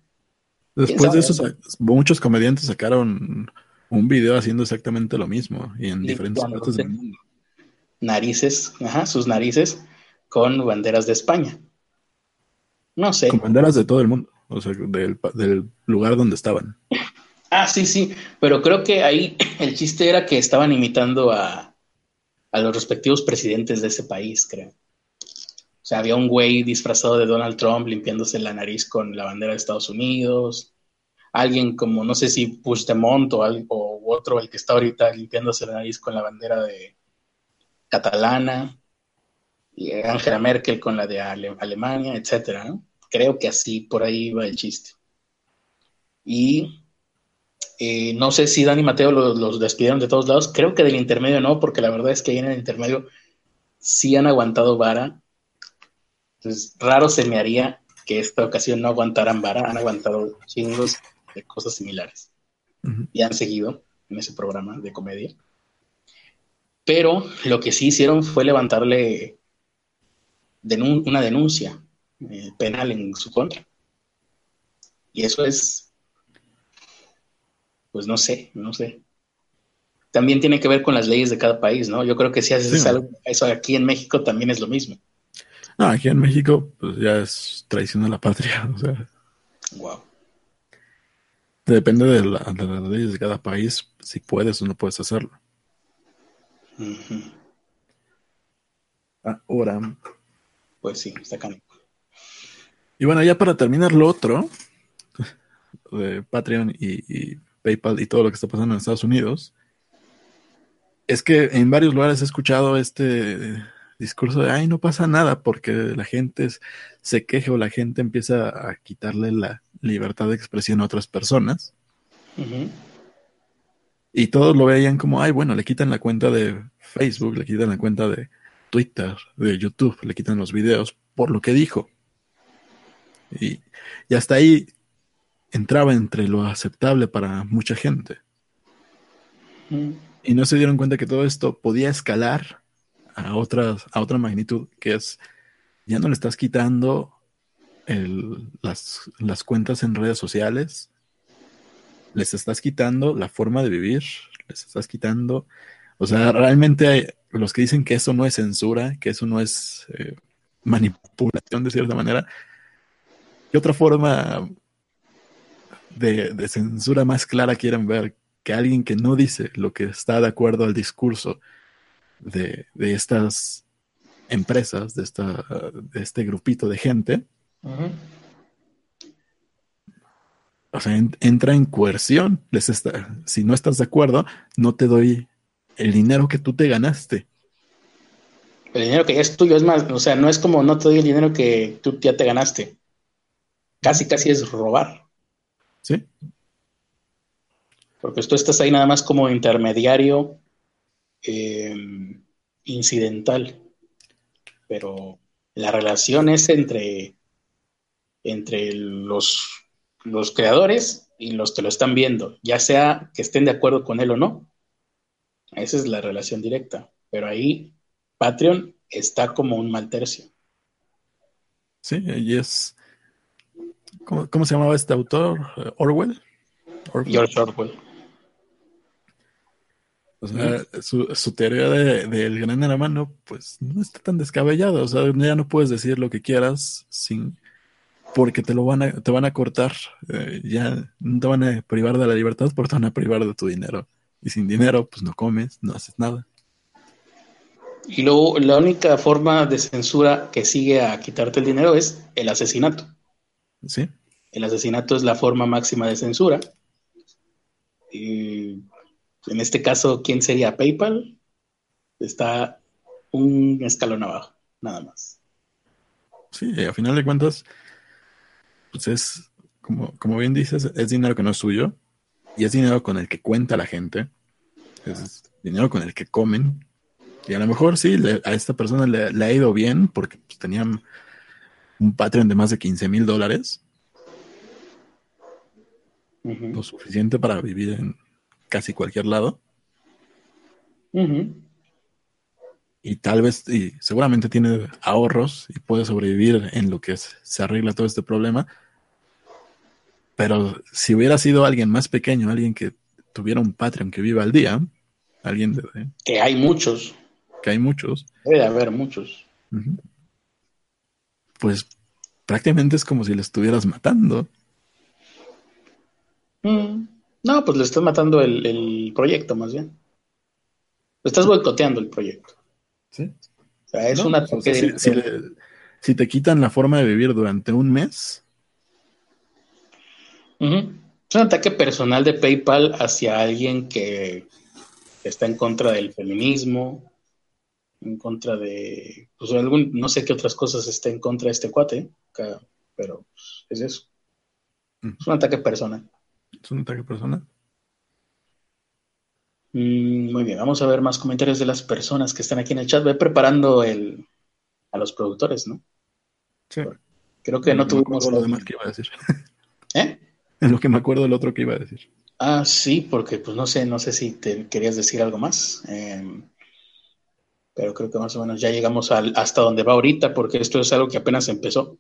Después de eso, muchos comediantes sacaron un video haciendo exactamente lo mismo y en diferentes partes del mundo. Narices, ajá, sus narices con banderas de España. No sé. Con banderas de todo el mundo, o sea, del lugar donde estaban. Ah, sí, sí, pero creo que ahí el chiste era que estaban imitando a, a los respectivos presidentes de ese país, creo. O sea, había un güey disfrazado de Donald Trump limpiándose la nariz con la bandera de Estados Unidos. Alguien como, no sé si Puigdemont o, al- o otro, el que está ahorita limpiándose la nariz con la bandera de catalana. Y Angela Merkel con la de Ale- Alemania, etcétera, ¿no? Creo que así, por ahí va el chiste. Y eh, no sé si Dani y Mateo los, los despidieron de todos lados. Creo que del intermedio no, porque la verdad es que ahí en el intermedio sí han aguantado vara. Entonces, raro se me haría que esta ocasión no aguantaran vara. Han aguantado chingos de cosas similares. Y han seguido en ese programa de comedia. Pero lo que sí hicieron fue levantarle denun- una denuncia eh, penal en su contra. Y eso es pues no sé, no sé. También tiene que ver con las leyes de cada país, ¿no? Yo creo que si haces Sí. algo, eso aquí en México también es lo mismo. No, aquí en México, pues ya es traición a la patria. *laughs* O sea, Wow. depende de, la- de las leyes de cada país, si puedes o no puedes hacerlo. Ahora, Pues sí, está canijo. y bueno, ya para terminar lo otro, *laughs* de Patreon y, y PayPal y todo lo que está pasando en Estados Unidos, es que en varios lugares he escuchado este discurso de, ay, no pasa nada porque la gente se queja o la gente empieza a quitarle la libertad de expresión a otras personas. Y todos lo veían como, ay, bueno, le quitan la cuenta de Facebook, le quitan la cuenta de Twitter, de YouTube, le quitan los videos por lo que dijo. Y, y hasta ahí entraba entre lo aceptable para mucha gente. Y no se dieron cuenta que todo esto podía escalar a, otras, a otra magnitud, que es, ya no le estás quitando las, las cuentas en redes sociales, les estás quitando la forma de vivir, les estás quitando, o sea, realmente hay los que dicen que eso no es censura, que eso no es eh, manipulación de cierta manera, ¿qué otra forma de, de censura más clara quieren ver que alguien que no dice lo que está de acuerdo al discurso de, de estas empresas, de, esta, de este grupito de gente, o sea, en- entra en coerción. Les está, si no estás de acuerdo, no te doy el dinero que tú te ganaste. El dinero que ya es tuyo es más, o sea, no es como no te doy el dinero que tú ya te ganaste. Casi, casi es robar. ¿Sí? Porque tú estás ahí nada más como intermediario eh, incidental. Pero la relación es entre, entre los, los creadores y los que lo están viendo, ya sea que estén de acuerdo con él o no. Esa es la relación directa. Pero ahí Patreon está como un mal tercio. Sí, y es. ¿Cómo, cómo se llamaba este autor? Eh, ¿Orwell? Orwell. George Orwell. O sea, su, su teoría de- del gran hermano, pues no está tan descabellada. O sea, ya no puedes decir lo que quieras sin porque te lo van a, te van a cortar. Eh, ya no te van a privar de la libertad, porque te van a privar de tu dinero. Y sin dinero, pues no comes, no haces nada. Y luego la única forma de censura que sigue a quitarte el dinero es el asesinato. ¿Sí? El asesinato es la forma máxima de censura. Y en este caso, ¿quién sería PayPal? Está un escalón abajo, nada más. Sí, a final de cuentas, pues es, como, como bien dices, es dinero que no es suyo. Y es dinero con el que cuenta la gente. Es dinero con el que comen. Y a lo mejor sí, le- a esta persona le, le ha ido bien porque pues, tenían un Patreon de más de 15 mil dólares, lo suficiente para vivir en casi cualquier lado. Y tal vez, y seguramente tiene ahorros y puede sobrevivir en lo que se arregla todo este problema. Pero si hubiera sido alguien más pequeño, alguien que tuviera un Patreon que viva al día, alguien de... Que hay muchos. Que hay muchos. Debe haber muchos. Pues prácticamente es como si le estuvieras matando. Mm. No, pues le estás matando el, proyecto más bien. Le estás boicoteando el proyecto. Sí. O sea, es una... si, te quitan la forma de vivir durante un mes. Es un ataque personal de PayPal hacia alguien que está en contra del feminismo, en contra de, pues algún, no sé qué otras cosas está en contra de este cuate, pero pues, es eso. Es un ataque personal. Es un ataque personal. Mm, muy bien, vamos a ver más comentarios de las personas que están aquí en el chat. Voy preparando el, a los productores, ¿no? Sí. Creo que no, tuvimos... lo demás que iba a decir. *laughs* ¿Eh? Es lo que me acuerdo del otro que iba a decir. Ah, sí, porque pues no sé, no sé si te querías decir algo más. Em, pero creo que más o menos ya llegamos al, hasta donde va ahorita, porque esto es algo que apenas empezó.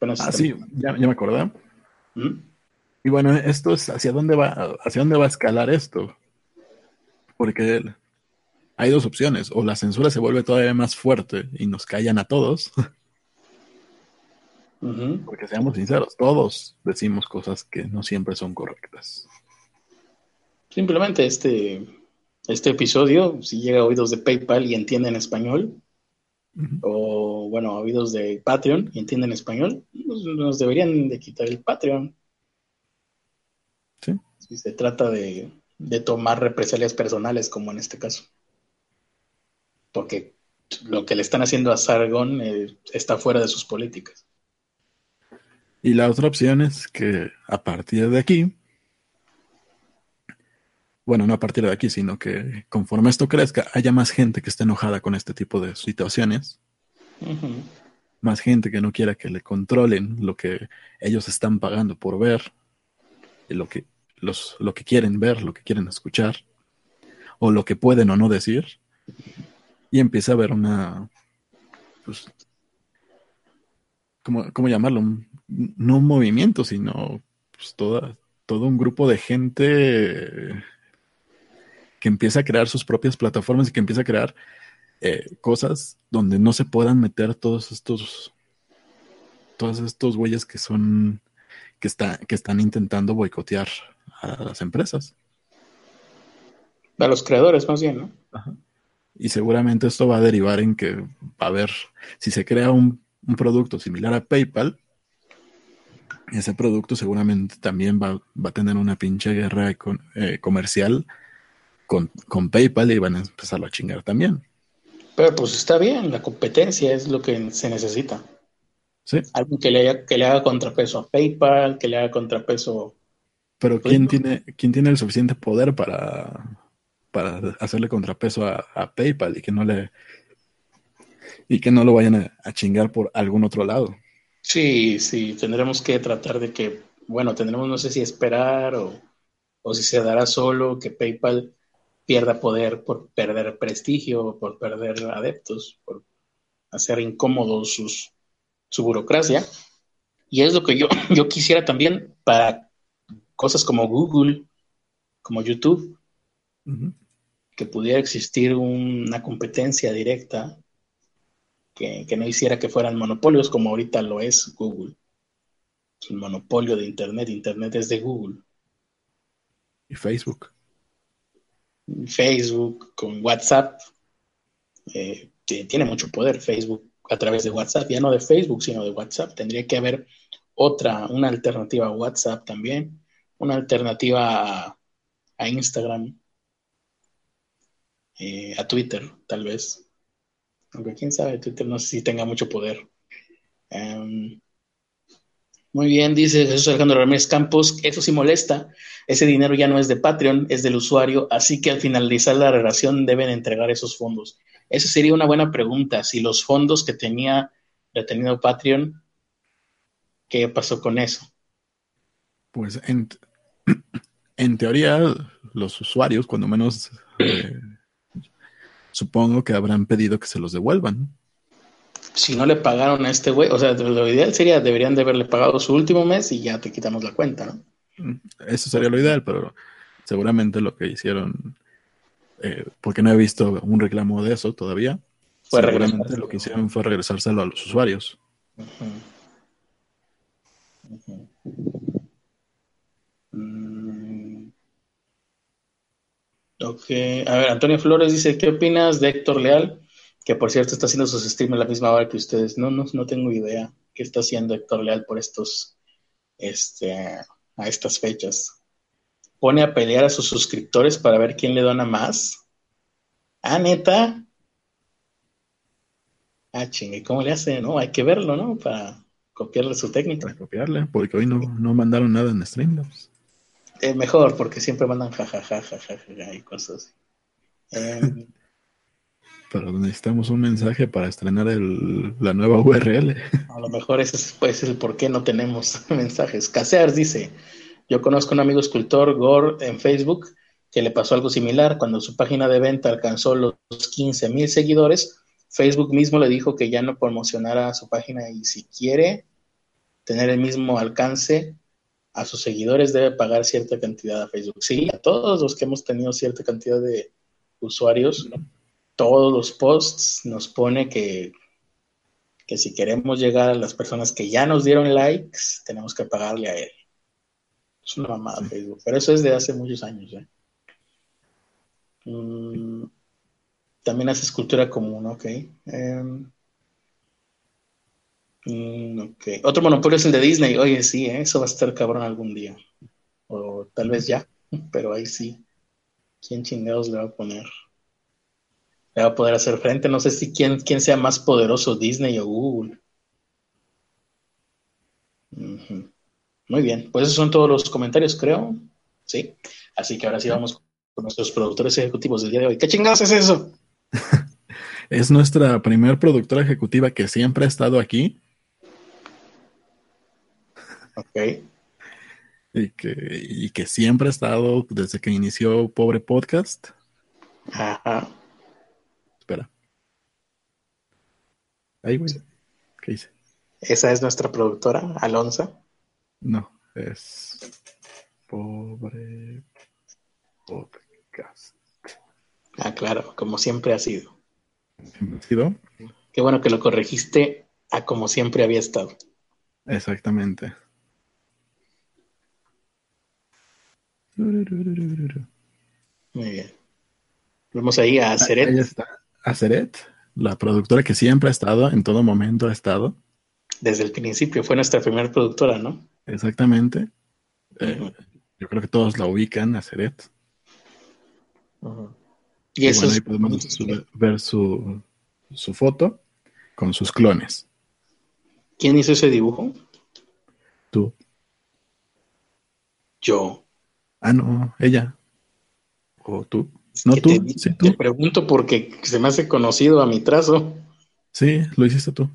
ah, sí, ya, me acordé. ¿Mm? Y bueno, esto es hacia dónde va, hacia dónde va a escalar esto. Porque hay dos opciones, o la censura se vuelve todavía más fuerte y nos callan a todos. *laughs* Porque seamos sinceros, todos decimos cosas que no siempre son correctas. Simplemente este este episodio, si llega a oídos de PayPal y entiende en español, o bueno, a oídos de Patreon y entiende en español, pues, nos deberían de quitar el Patreon. Sí. Si se trata de, tomar represalias personales, como en este caso. Porque lo que le están haciendo a Sargon eh, está fuera de sus políticas. Y la otra opción es que a partir de aquí bueno, no a partir de aquí, sino que conforme esto crezca, haya más gente que esté enojada con este tipo de situaciones. Más gente que no quiera que le controlen lo que ellos están pagando por ver, lo que, los, lo que quieren ver, lo que quieren escuchar, o lo que pueden o no decir. Y empieza a haber una, pues, ¿cómo, llamarlo? No un movimiento, sino pues, toda, todo un grupo de gente que empieza a crear sus propias plataformas y que empieza a crear eh, cosas donde no se puedan meter todos estos todos estos güeyes que son que, está, que están intentando boicotear a las empresas. A los creadores más bien, ¿no? Y seguramente esto va a derivar en que va a haber, si se crea un, producto similar a PayPal, ese producto seguramente también va, a tener una pinche guerra eh, comercial con, PayPal y van a empezarlo a chingar también. Pero pues está bien, la competencia es lo que se necesita. Sí. Algo que le, haga, que le haga contrapeso a PayPal, que le haga contrapeso. Pero ¿quién, tiene, ¿quién tiene el suficiente poder para, para hacerle contrapeso a, PayPal y que no le y que no lo vayan a, a, chingar por algún otro lado? Sí, sí, tendremos que tratar de que, bueno, tendremos no sé si esperar o, o si se dará solo que PayPal pierda poder por perder prestigio, por perder adeptos, por hacer incómodos sus, su burocracia. Y es lo que yo, *clears throat* yo quisiera también para cosas como Google, como YouTube, que pudiera existir una competencia directa que, que, no hiciera que fueran monopolios como ahorita lo es Google. Es un monopolio de Internet, Internet es de Google. Y Facebook. Facebook, con WhatsApp. Eh, tiene mucho poder Facebook a través de WhatsApp, ya no de Facebook, sino de WhatsApp. Tendría que haber otra, una alternativa a WhatsApp también, una alternativa a, Instagram, eh, a Twitter, tal vez. Aunque quién sabe, Twitter no sé si tenga mucho poder. Em, muy bien, dice Jesús Alejandro Ramírez Campos, eso sí molesta, ese dinero ya no es de Patreon, es del usuario, así que al finalizar la relación deben entregar esos fondos. Esa sería una buena pregunta, si los fondos que tenía detenido Patreon. ¿Qué pasó con eso? Pues en, *clears throat* en teoría, los usuarios, cuando menos, eh, supongo que habrán pedido que se los devuelvan. Si no le pagaron a este güey, o sea, lo ideal sería, deberían de haberle pagado su último mes y ya te quitamos la cuenta, ¿no? Mm, eso sería lo ideal, pero seguramente lo que hicieron, eh, porque no he visto un reclamo de eso todavía, Fue seguramente lo que hicieron fue regresárselo a los usuarios. Mm. Ok, a ver, Antonio Flores dice, ¿qué opinas de Héctor Leal? Que por cierto está haciendo sus streams a la misma hora que ustedes. No, no, no tengo idea qué está haciendo Héctor Leal por estos, este, a estas fechas. Pone a pelear a sus suscriptores para ver quién le dona más. Ah, neta. Ah, chingue, ¿cómo le hace? No, hay que verlo, ¿no? Para copiarle su técnica. Para copiarle, porque hoy no, no mandaron nada en Streamlabs. Eh, mejor, porque siempre mandan jajaja, jajaja, y cosas así. Eh, *laughs* Pero necesitamos un mensaje para estrenar la nueva URL. a lo mejor ese es, pues, el por qué no tenemos *laughs* mensajes. Casears dice, yo conozco un amigo escultor, Gore, en Facebook, que le pasó algo similar. Cuando su página de venta alcanzó los 15 mil seguidores, Facebook mismo le dijo que ya no promocionara su página y si quiere tener el mismo alcance a sus seguidores debe pagar cierta cantidad a Facebook. Sí, a todos los que hemos tenido cierta cantidad de usuarios, todos los posts nos pone que, que si queremos llegar a las personas que ya nos dieron likes, tenemos que pagarle a él. Es una mamada Facebook, pero eso es de hace muchos años. ¿eh? Mm, también hace escultura común, ok. Ok. Otro monopolio es el de Disney. Oye, sí, ¿eh? eso va a estar cabrón algún día. O tal vez ya, *laughs* pero ahí sí. ¿Quién chingados le va a poner? Le va a poder hacer frente. No sé si quién, quién sea más poderoso, Disney o Google. Muy bien, pues esos son todos los comentarios, creo. Sí. Así que ahora sí vamos con nuestros productores ejecutivos del día de hoy. ¿Qué chingados es eso? *laughs* Es nuestra primer productora ejecutiva que siempre ha estado aquí Ok. y que, y que siempre ha estado desde que inició Pobre Podcast. Ajá. Ahí, güey. ¿Qué hice? Esa es nuestra productora, Alonso. No, es Pobre Podcast. Ah, claro, como siempre ha sido. ¿Ha sido? Qué bueno que lo corregiste a como siempre había estado. Exactamente. Muy bien. Vamos ahí a Ahí Seret. está. Aceret, la productora que siempre ha estado, en todo momento ha estado. Desde el principio fue nuestra primera productora, ¿no? Exactamente. Eh, yo creo que todos la ubican, Aceret. Y eso bueno, es ahí podemos su- ver su, su foto con sus clones. ¿Quién hizo ese dibujo? Tú. Yo. Ah, no, ella. O tú. No tú, te, sí, te tú. pregunto porque se me hace conocido a mi trazo. Sí, lo hiciste tú.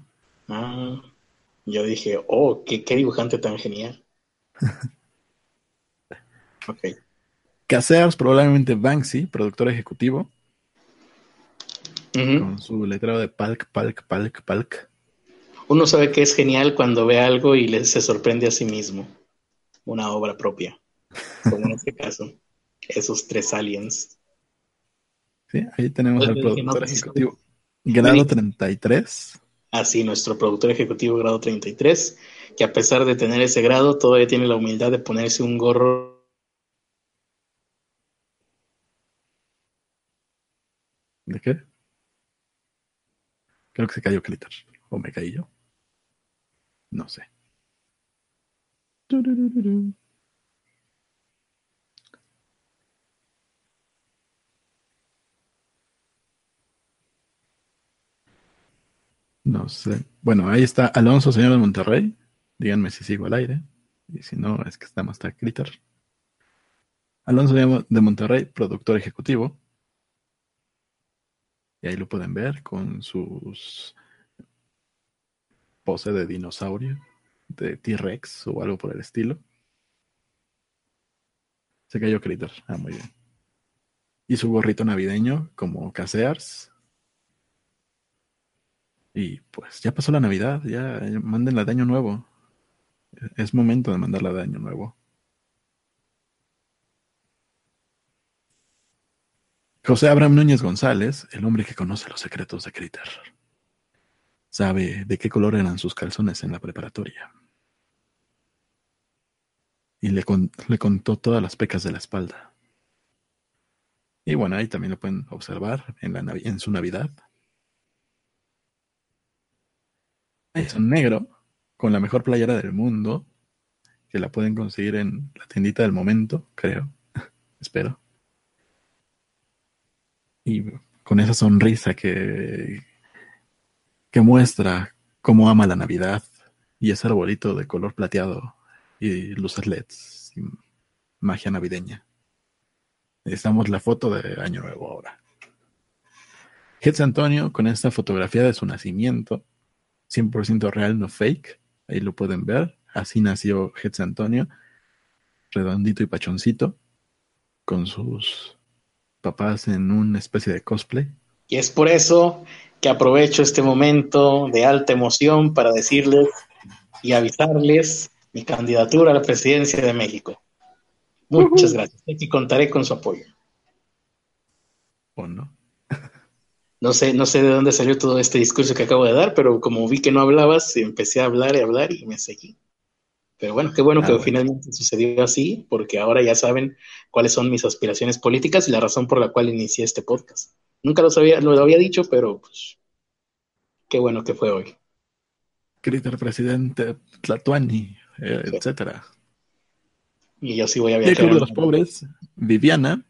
Ah, yo dije, oh, qué, qué dibujante tan genial. *laughs* Ok. Casears, probablemente Banksy, productor ejecutivo, con su letrero de Palk, Palk, Palk, Palk. Uno sabe que es genial cuando ve algo y le, se sorprende a sí mismo. Una obra propia. Como en este *laughs* caso. Esos tres aliens. Sí, ahí tenemos al productor ejecutivo. Grado dije- 33. Así, nuestro productor ejecutivo grado 33, que a pesar de tener ese grado, todavía tiene la humildad de ponerse un gorro. ¿De qué? Creo que se cayó Clitter. ¿O me caí yo? No sé. No sé. Bueno, ahí está Alonso, señor de Monterrey. Díganme si sigo al aire. Y si no, es que estamos hasta Critter. Alonso de Monterrey, productor ejecutivo. Y ahí lo pueden ver con sus pose de dinosaurio, de T-Rex o algo por el estilo. Se cayó Critter. Ah, muy bien. Y su gorrito navideño como Casears. Y pues ya pasó la Navidad, ya mándenla de año nuevo. Es momento de mandarla de año nuevo. José Abraham Núñez González, el hombre que conoce los secretos de Critter, sabe de qué color eran sus calzones en la preparatoria. Y le, le contó todas las pecas de la espalda. Y bueno, ahí también lo pueden observar en, la, en su Navidad. Es un negro con la mejor playera del mundo, que la pueden conseguir en la tiendita del momento, creo. *laughs* Espero y con esa sonrisa que, que muestra cómo ama la Navidad y ese arbolito de color plateado y luces LEDs y magia navideña. Necesitamos la foto de Año Nuevo ahora. Hetz Antonio con esta fotografía de su nacimiento, 100% real, no fake. Ahí lo pueden ver. Así nació Hetz Antonio, redondito y pachoncito, con sus papás en una especie de cosplay. Y es por eso que aprovecho este momento de alta emoción para decirles y avisarles mi candidatura a la presidencia de México. Muchas gracias y contaré con su apoyo. ¿O no? No sé, no sé de dónde salió todo este discurso que acabo de dar, pero como vi que no hablabas, empecé a hablar y hablar y me seguí. Pero bueno, qué bueno ah, que finalmente sucedió así, porque ahora ya saben cuáles son mis aspiraciones políticas y la razón por la cual inicié este podcast. Nunca lo sabía, lo había dicho, pero pues qué bueno que fue hoy. Critter presidente Tlatuani, eh, etcétera. Y yo sí voy a viajar. El Club de los Pobres, Viviana,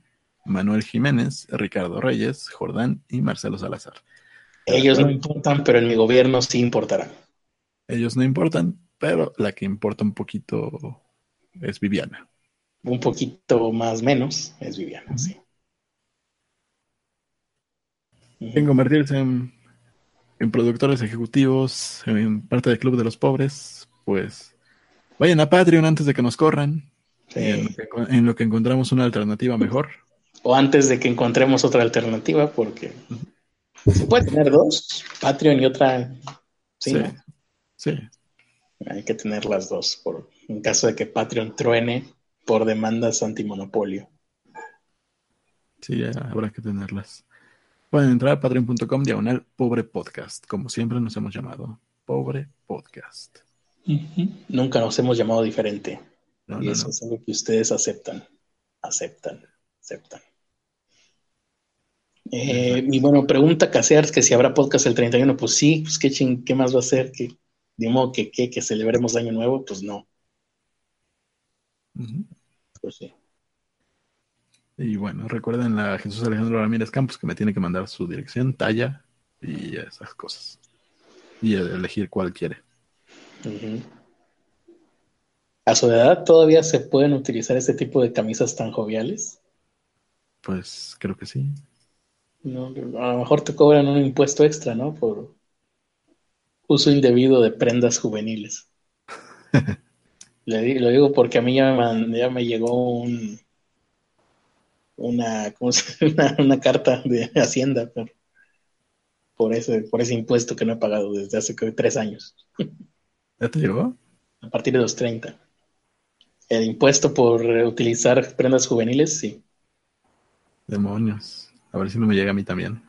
Manuel Jiménez, Ricardo Reyes, Jordán y Marcelo Salazar. Ellos no importan, pero en mi gobierno sí importarán. Ellos no importan, pero la que importa un poquito es Viviana. Un poquito más menos es Viviana, sí. En convertirse en, productores ejecutivos, en parte del Club de los Pobres, pues vayan a Patreon antes de que nos corran, en, lo que, encontramos una alternativa mejor. O antes de que encontremos otra alternativa, porque se puede tener dos, Patreon y otra. Sí, sí. Hay que tener las dos, por, en caso de que Patreon truene por demandas antimonopolio. Sí, habrá que tenerlas. Pueden entrar a patreon.com diagonal pobre podcast, como siempre nos hemos llamado, pobre podcast. Nunca nos hemos llamado diferente. y eso es algo que ustedes aceptan, aceptan, aceptan. Eh, y bueno, pregunta Casears que si habrá podcast el 31, pues sí, pues qué, qué más va a ser, que de modo que, que, que celebremos Año Nuevo, pues no. Pues sí. Y bueno, recuerden a Jesús Alejandro Ramírez Campos que me tiene que mandar su dirección, talla y esas cosas. Y elegir cuál quiere. ¿A su edad todavía se pueden utilizar este tipo de camisas tan joviales? Pues creo que sí. No, a lo mejor te cobran un impuesto extra, ¿no? Por, uso indebido de prendas juveniles. *laughs* Le lo digo porque a mí ya me, llegó un, *laughs* una, una, carta de Hacienda por, ese, por ese impuesto que no he pagado desde hace tres años. *laughs* ¿Ya te llegó? A partir de los 30. El impuesto por utilizar prendas juveniles, sí. Demonios. A ver si no me llega a mí también.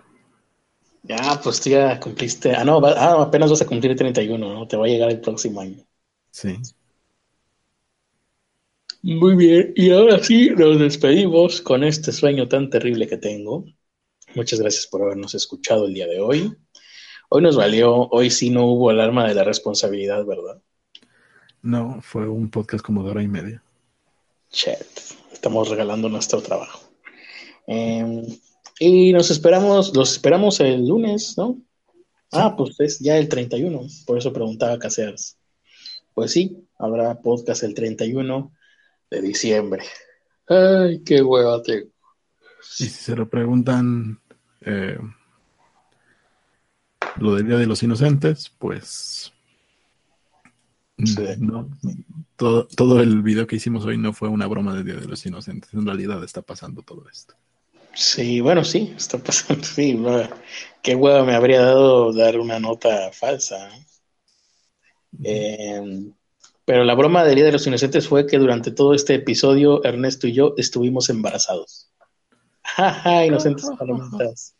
Ya, pues tú ya cumpliste. Ah, no, ah, apenas vas a cumplir el 31, ¿no? Te va a llegar el próximo año. Sí. Muy bien, y ahora sí nos despedimos con este sueño tan terrible que tengo. Muchas gracias por habernos escuchado el día de hoy. Hoy nos valió, hoy sí no hubo alarma de la responsabilidad, ¿verdad? No, fue un podcast como de hora y media. Chet, estamos regalando nuestro trabajo. Eh, y nos esperamos, los esperamos el lunes, ¿no? Ah, pues es ya el 31, por eso preguntaba Casears. Pues sí, habrá podcast el 31 de diciembre. Ay, qué hueva tengo. Y si se lo preguntan eh, lo del Día de los Inocentes, pues Sí. No, todo, todo el video que hicimos hoy no fue una broma de Día de los Inocentes. En realidad está pasando todo esto. Sí, bueno, sí, está pasando. *laughs* Sí, qué huevo me habría dado dar una nota falsa. ¿eh? Eh, pero la broma del Día de los Inocentes fue que durante todo este episodio Ernesto y yo estuvimos embarazados. *laughs* Jaja, inocentes palomitas.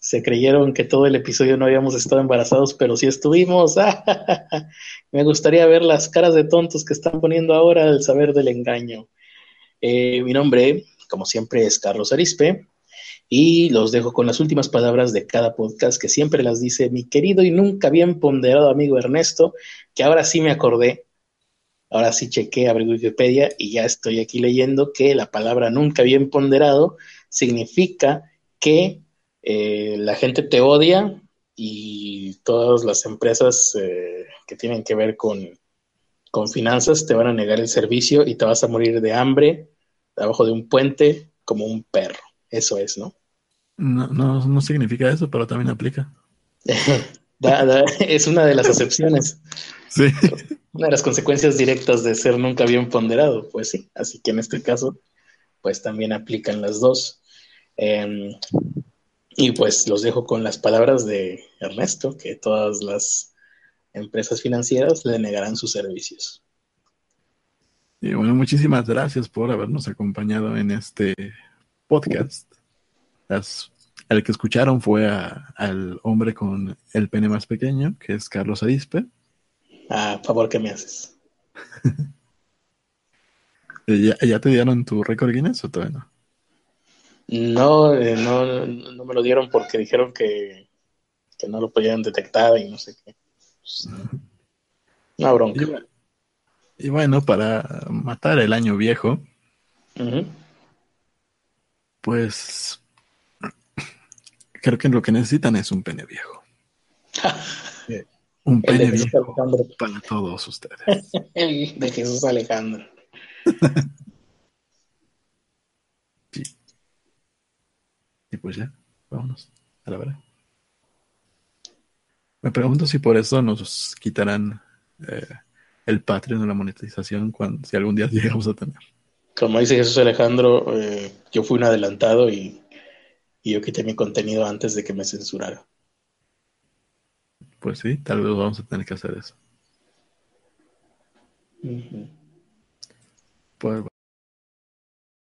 Se creyeron que todo el episodio no habíamos estado embarazados, pero sí estuvimos. *laughs* Me gustaría ver las caras de tontos que están poniendo ahora al saber del engaño. Eh, mi nombre, como siempre, es Carlos Arispe. Y los dejo con las últimas palabras de cada podcast que siempre las dice mi querido y nunca bien ponderado amigo Ernesto, que ahora sí me acordé, ahora sí chequé, abrí Wikipedia y ya estoy aquí leyendo que la palabra nunca bien ponderado significa que eh, la gente te odia y todas las empresas eh, que tienen que ver con, con finanzas te van a negar el servicio y te vas a morir de hambre abajo de un puente como un perro. Eso es, ¿no? No, no, no significa eso, pero también aplica. *laughs* Da- da- es una de las acepciones, *laughs* Sí. una de las consecuencias directas de ser nunca bien ponderado, pues sí. Así que en este caso, pues también aplican las dos. Eh, y pues los dejo con las palabras de Ernesto, que todas las empresas financieras le negarán sus servicios. Y bueno, muchísimas gracias por habernos acompañado en este podcast. Las- el que escucharon fue a- al hombre con el pene más pequeño, que es Carlos Arispe. Ah, favor que me haces. *laughs* Eh, ¿Ya, ya te dieron tu récord Guinness o todavía no? No, eh, no, no me lo dieron porque dijeron que, que no lo podían detectar y no sé qué. Pues, Una Y, bronca. Y bueno, para matar el año viejo, pues creo que lo que necesitan es un pene viejo. *laughs* Eh, Un pene viejo Alejandro. para todos ustedes. *laughs* El de Jesús Alejandro. *laughs* Y pues ya, vámonos a la verdad. Me pregunto si por eso nos quitarán eh, el Patreon o la monetización cuando, si algún día *laughs* llegamos a tener. Como dice Jesús Alejandro, eh, yo fui un adelantado y, y yo quité mi contenido antes de que me censurara. Pues sí, tal vez vamos a tener que hacer eso. Pues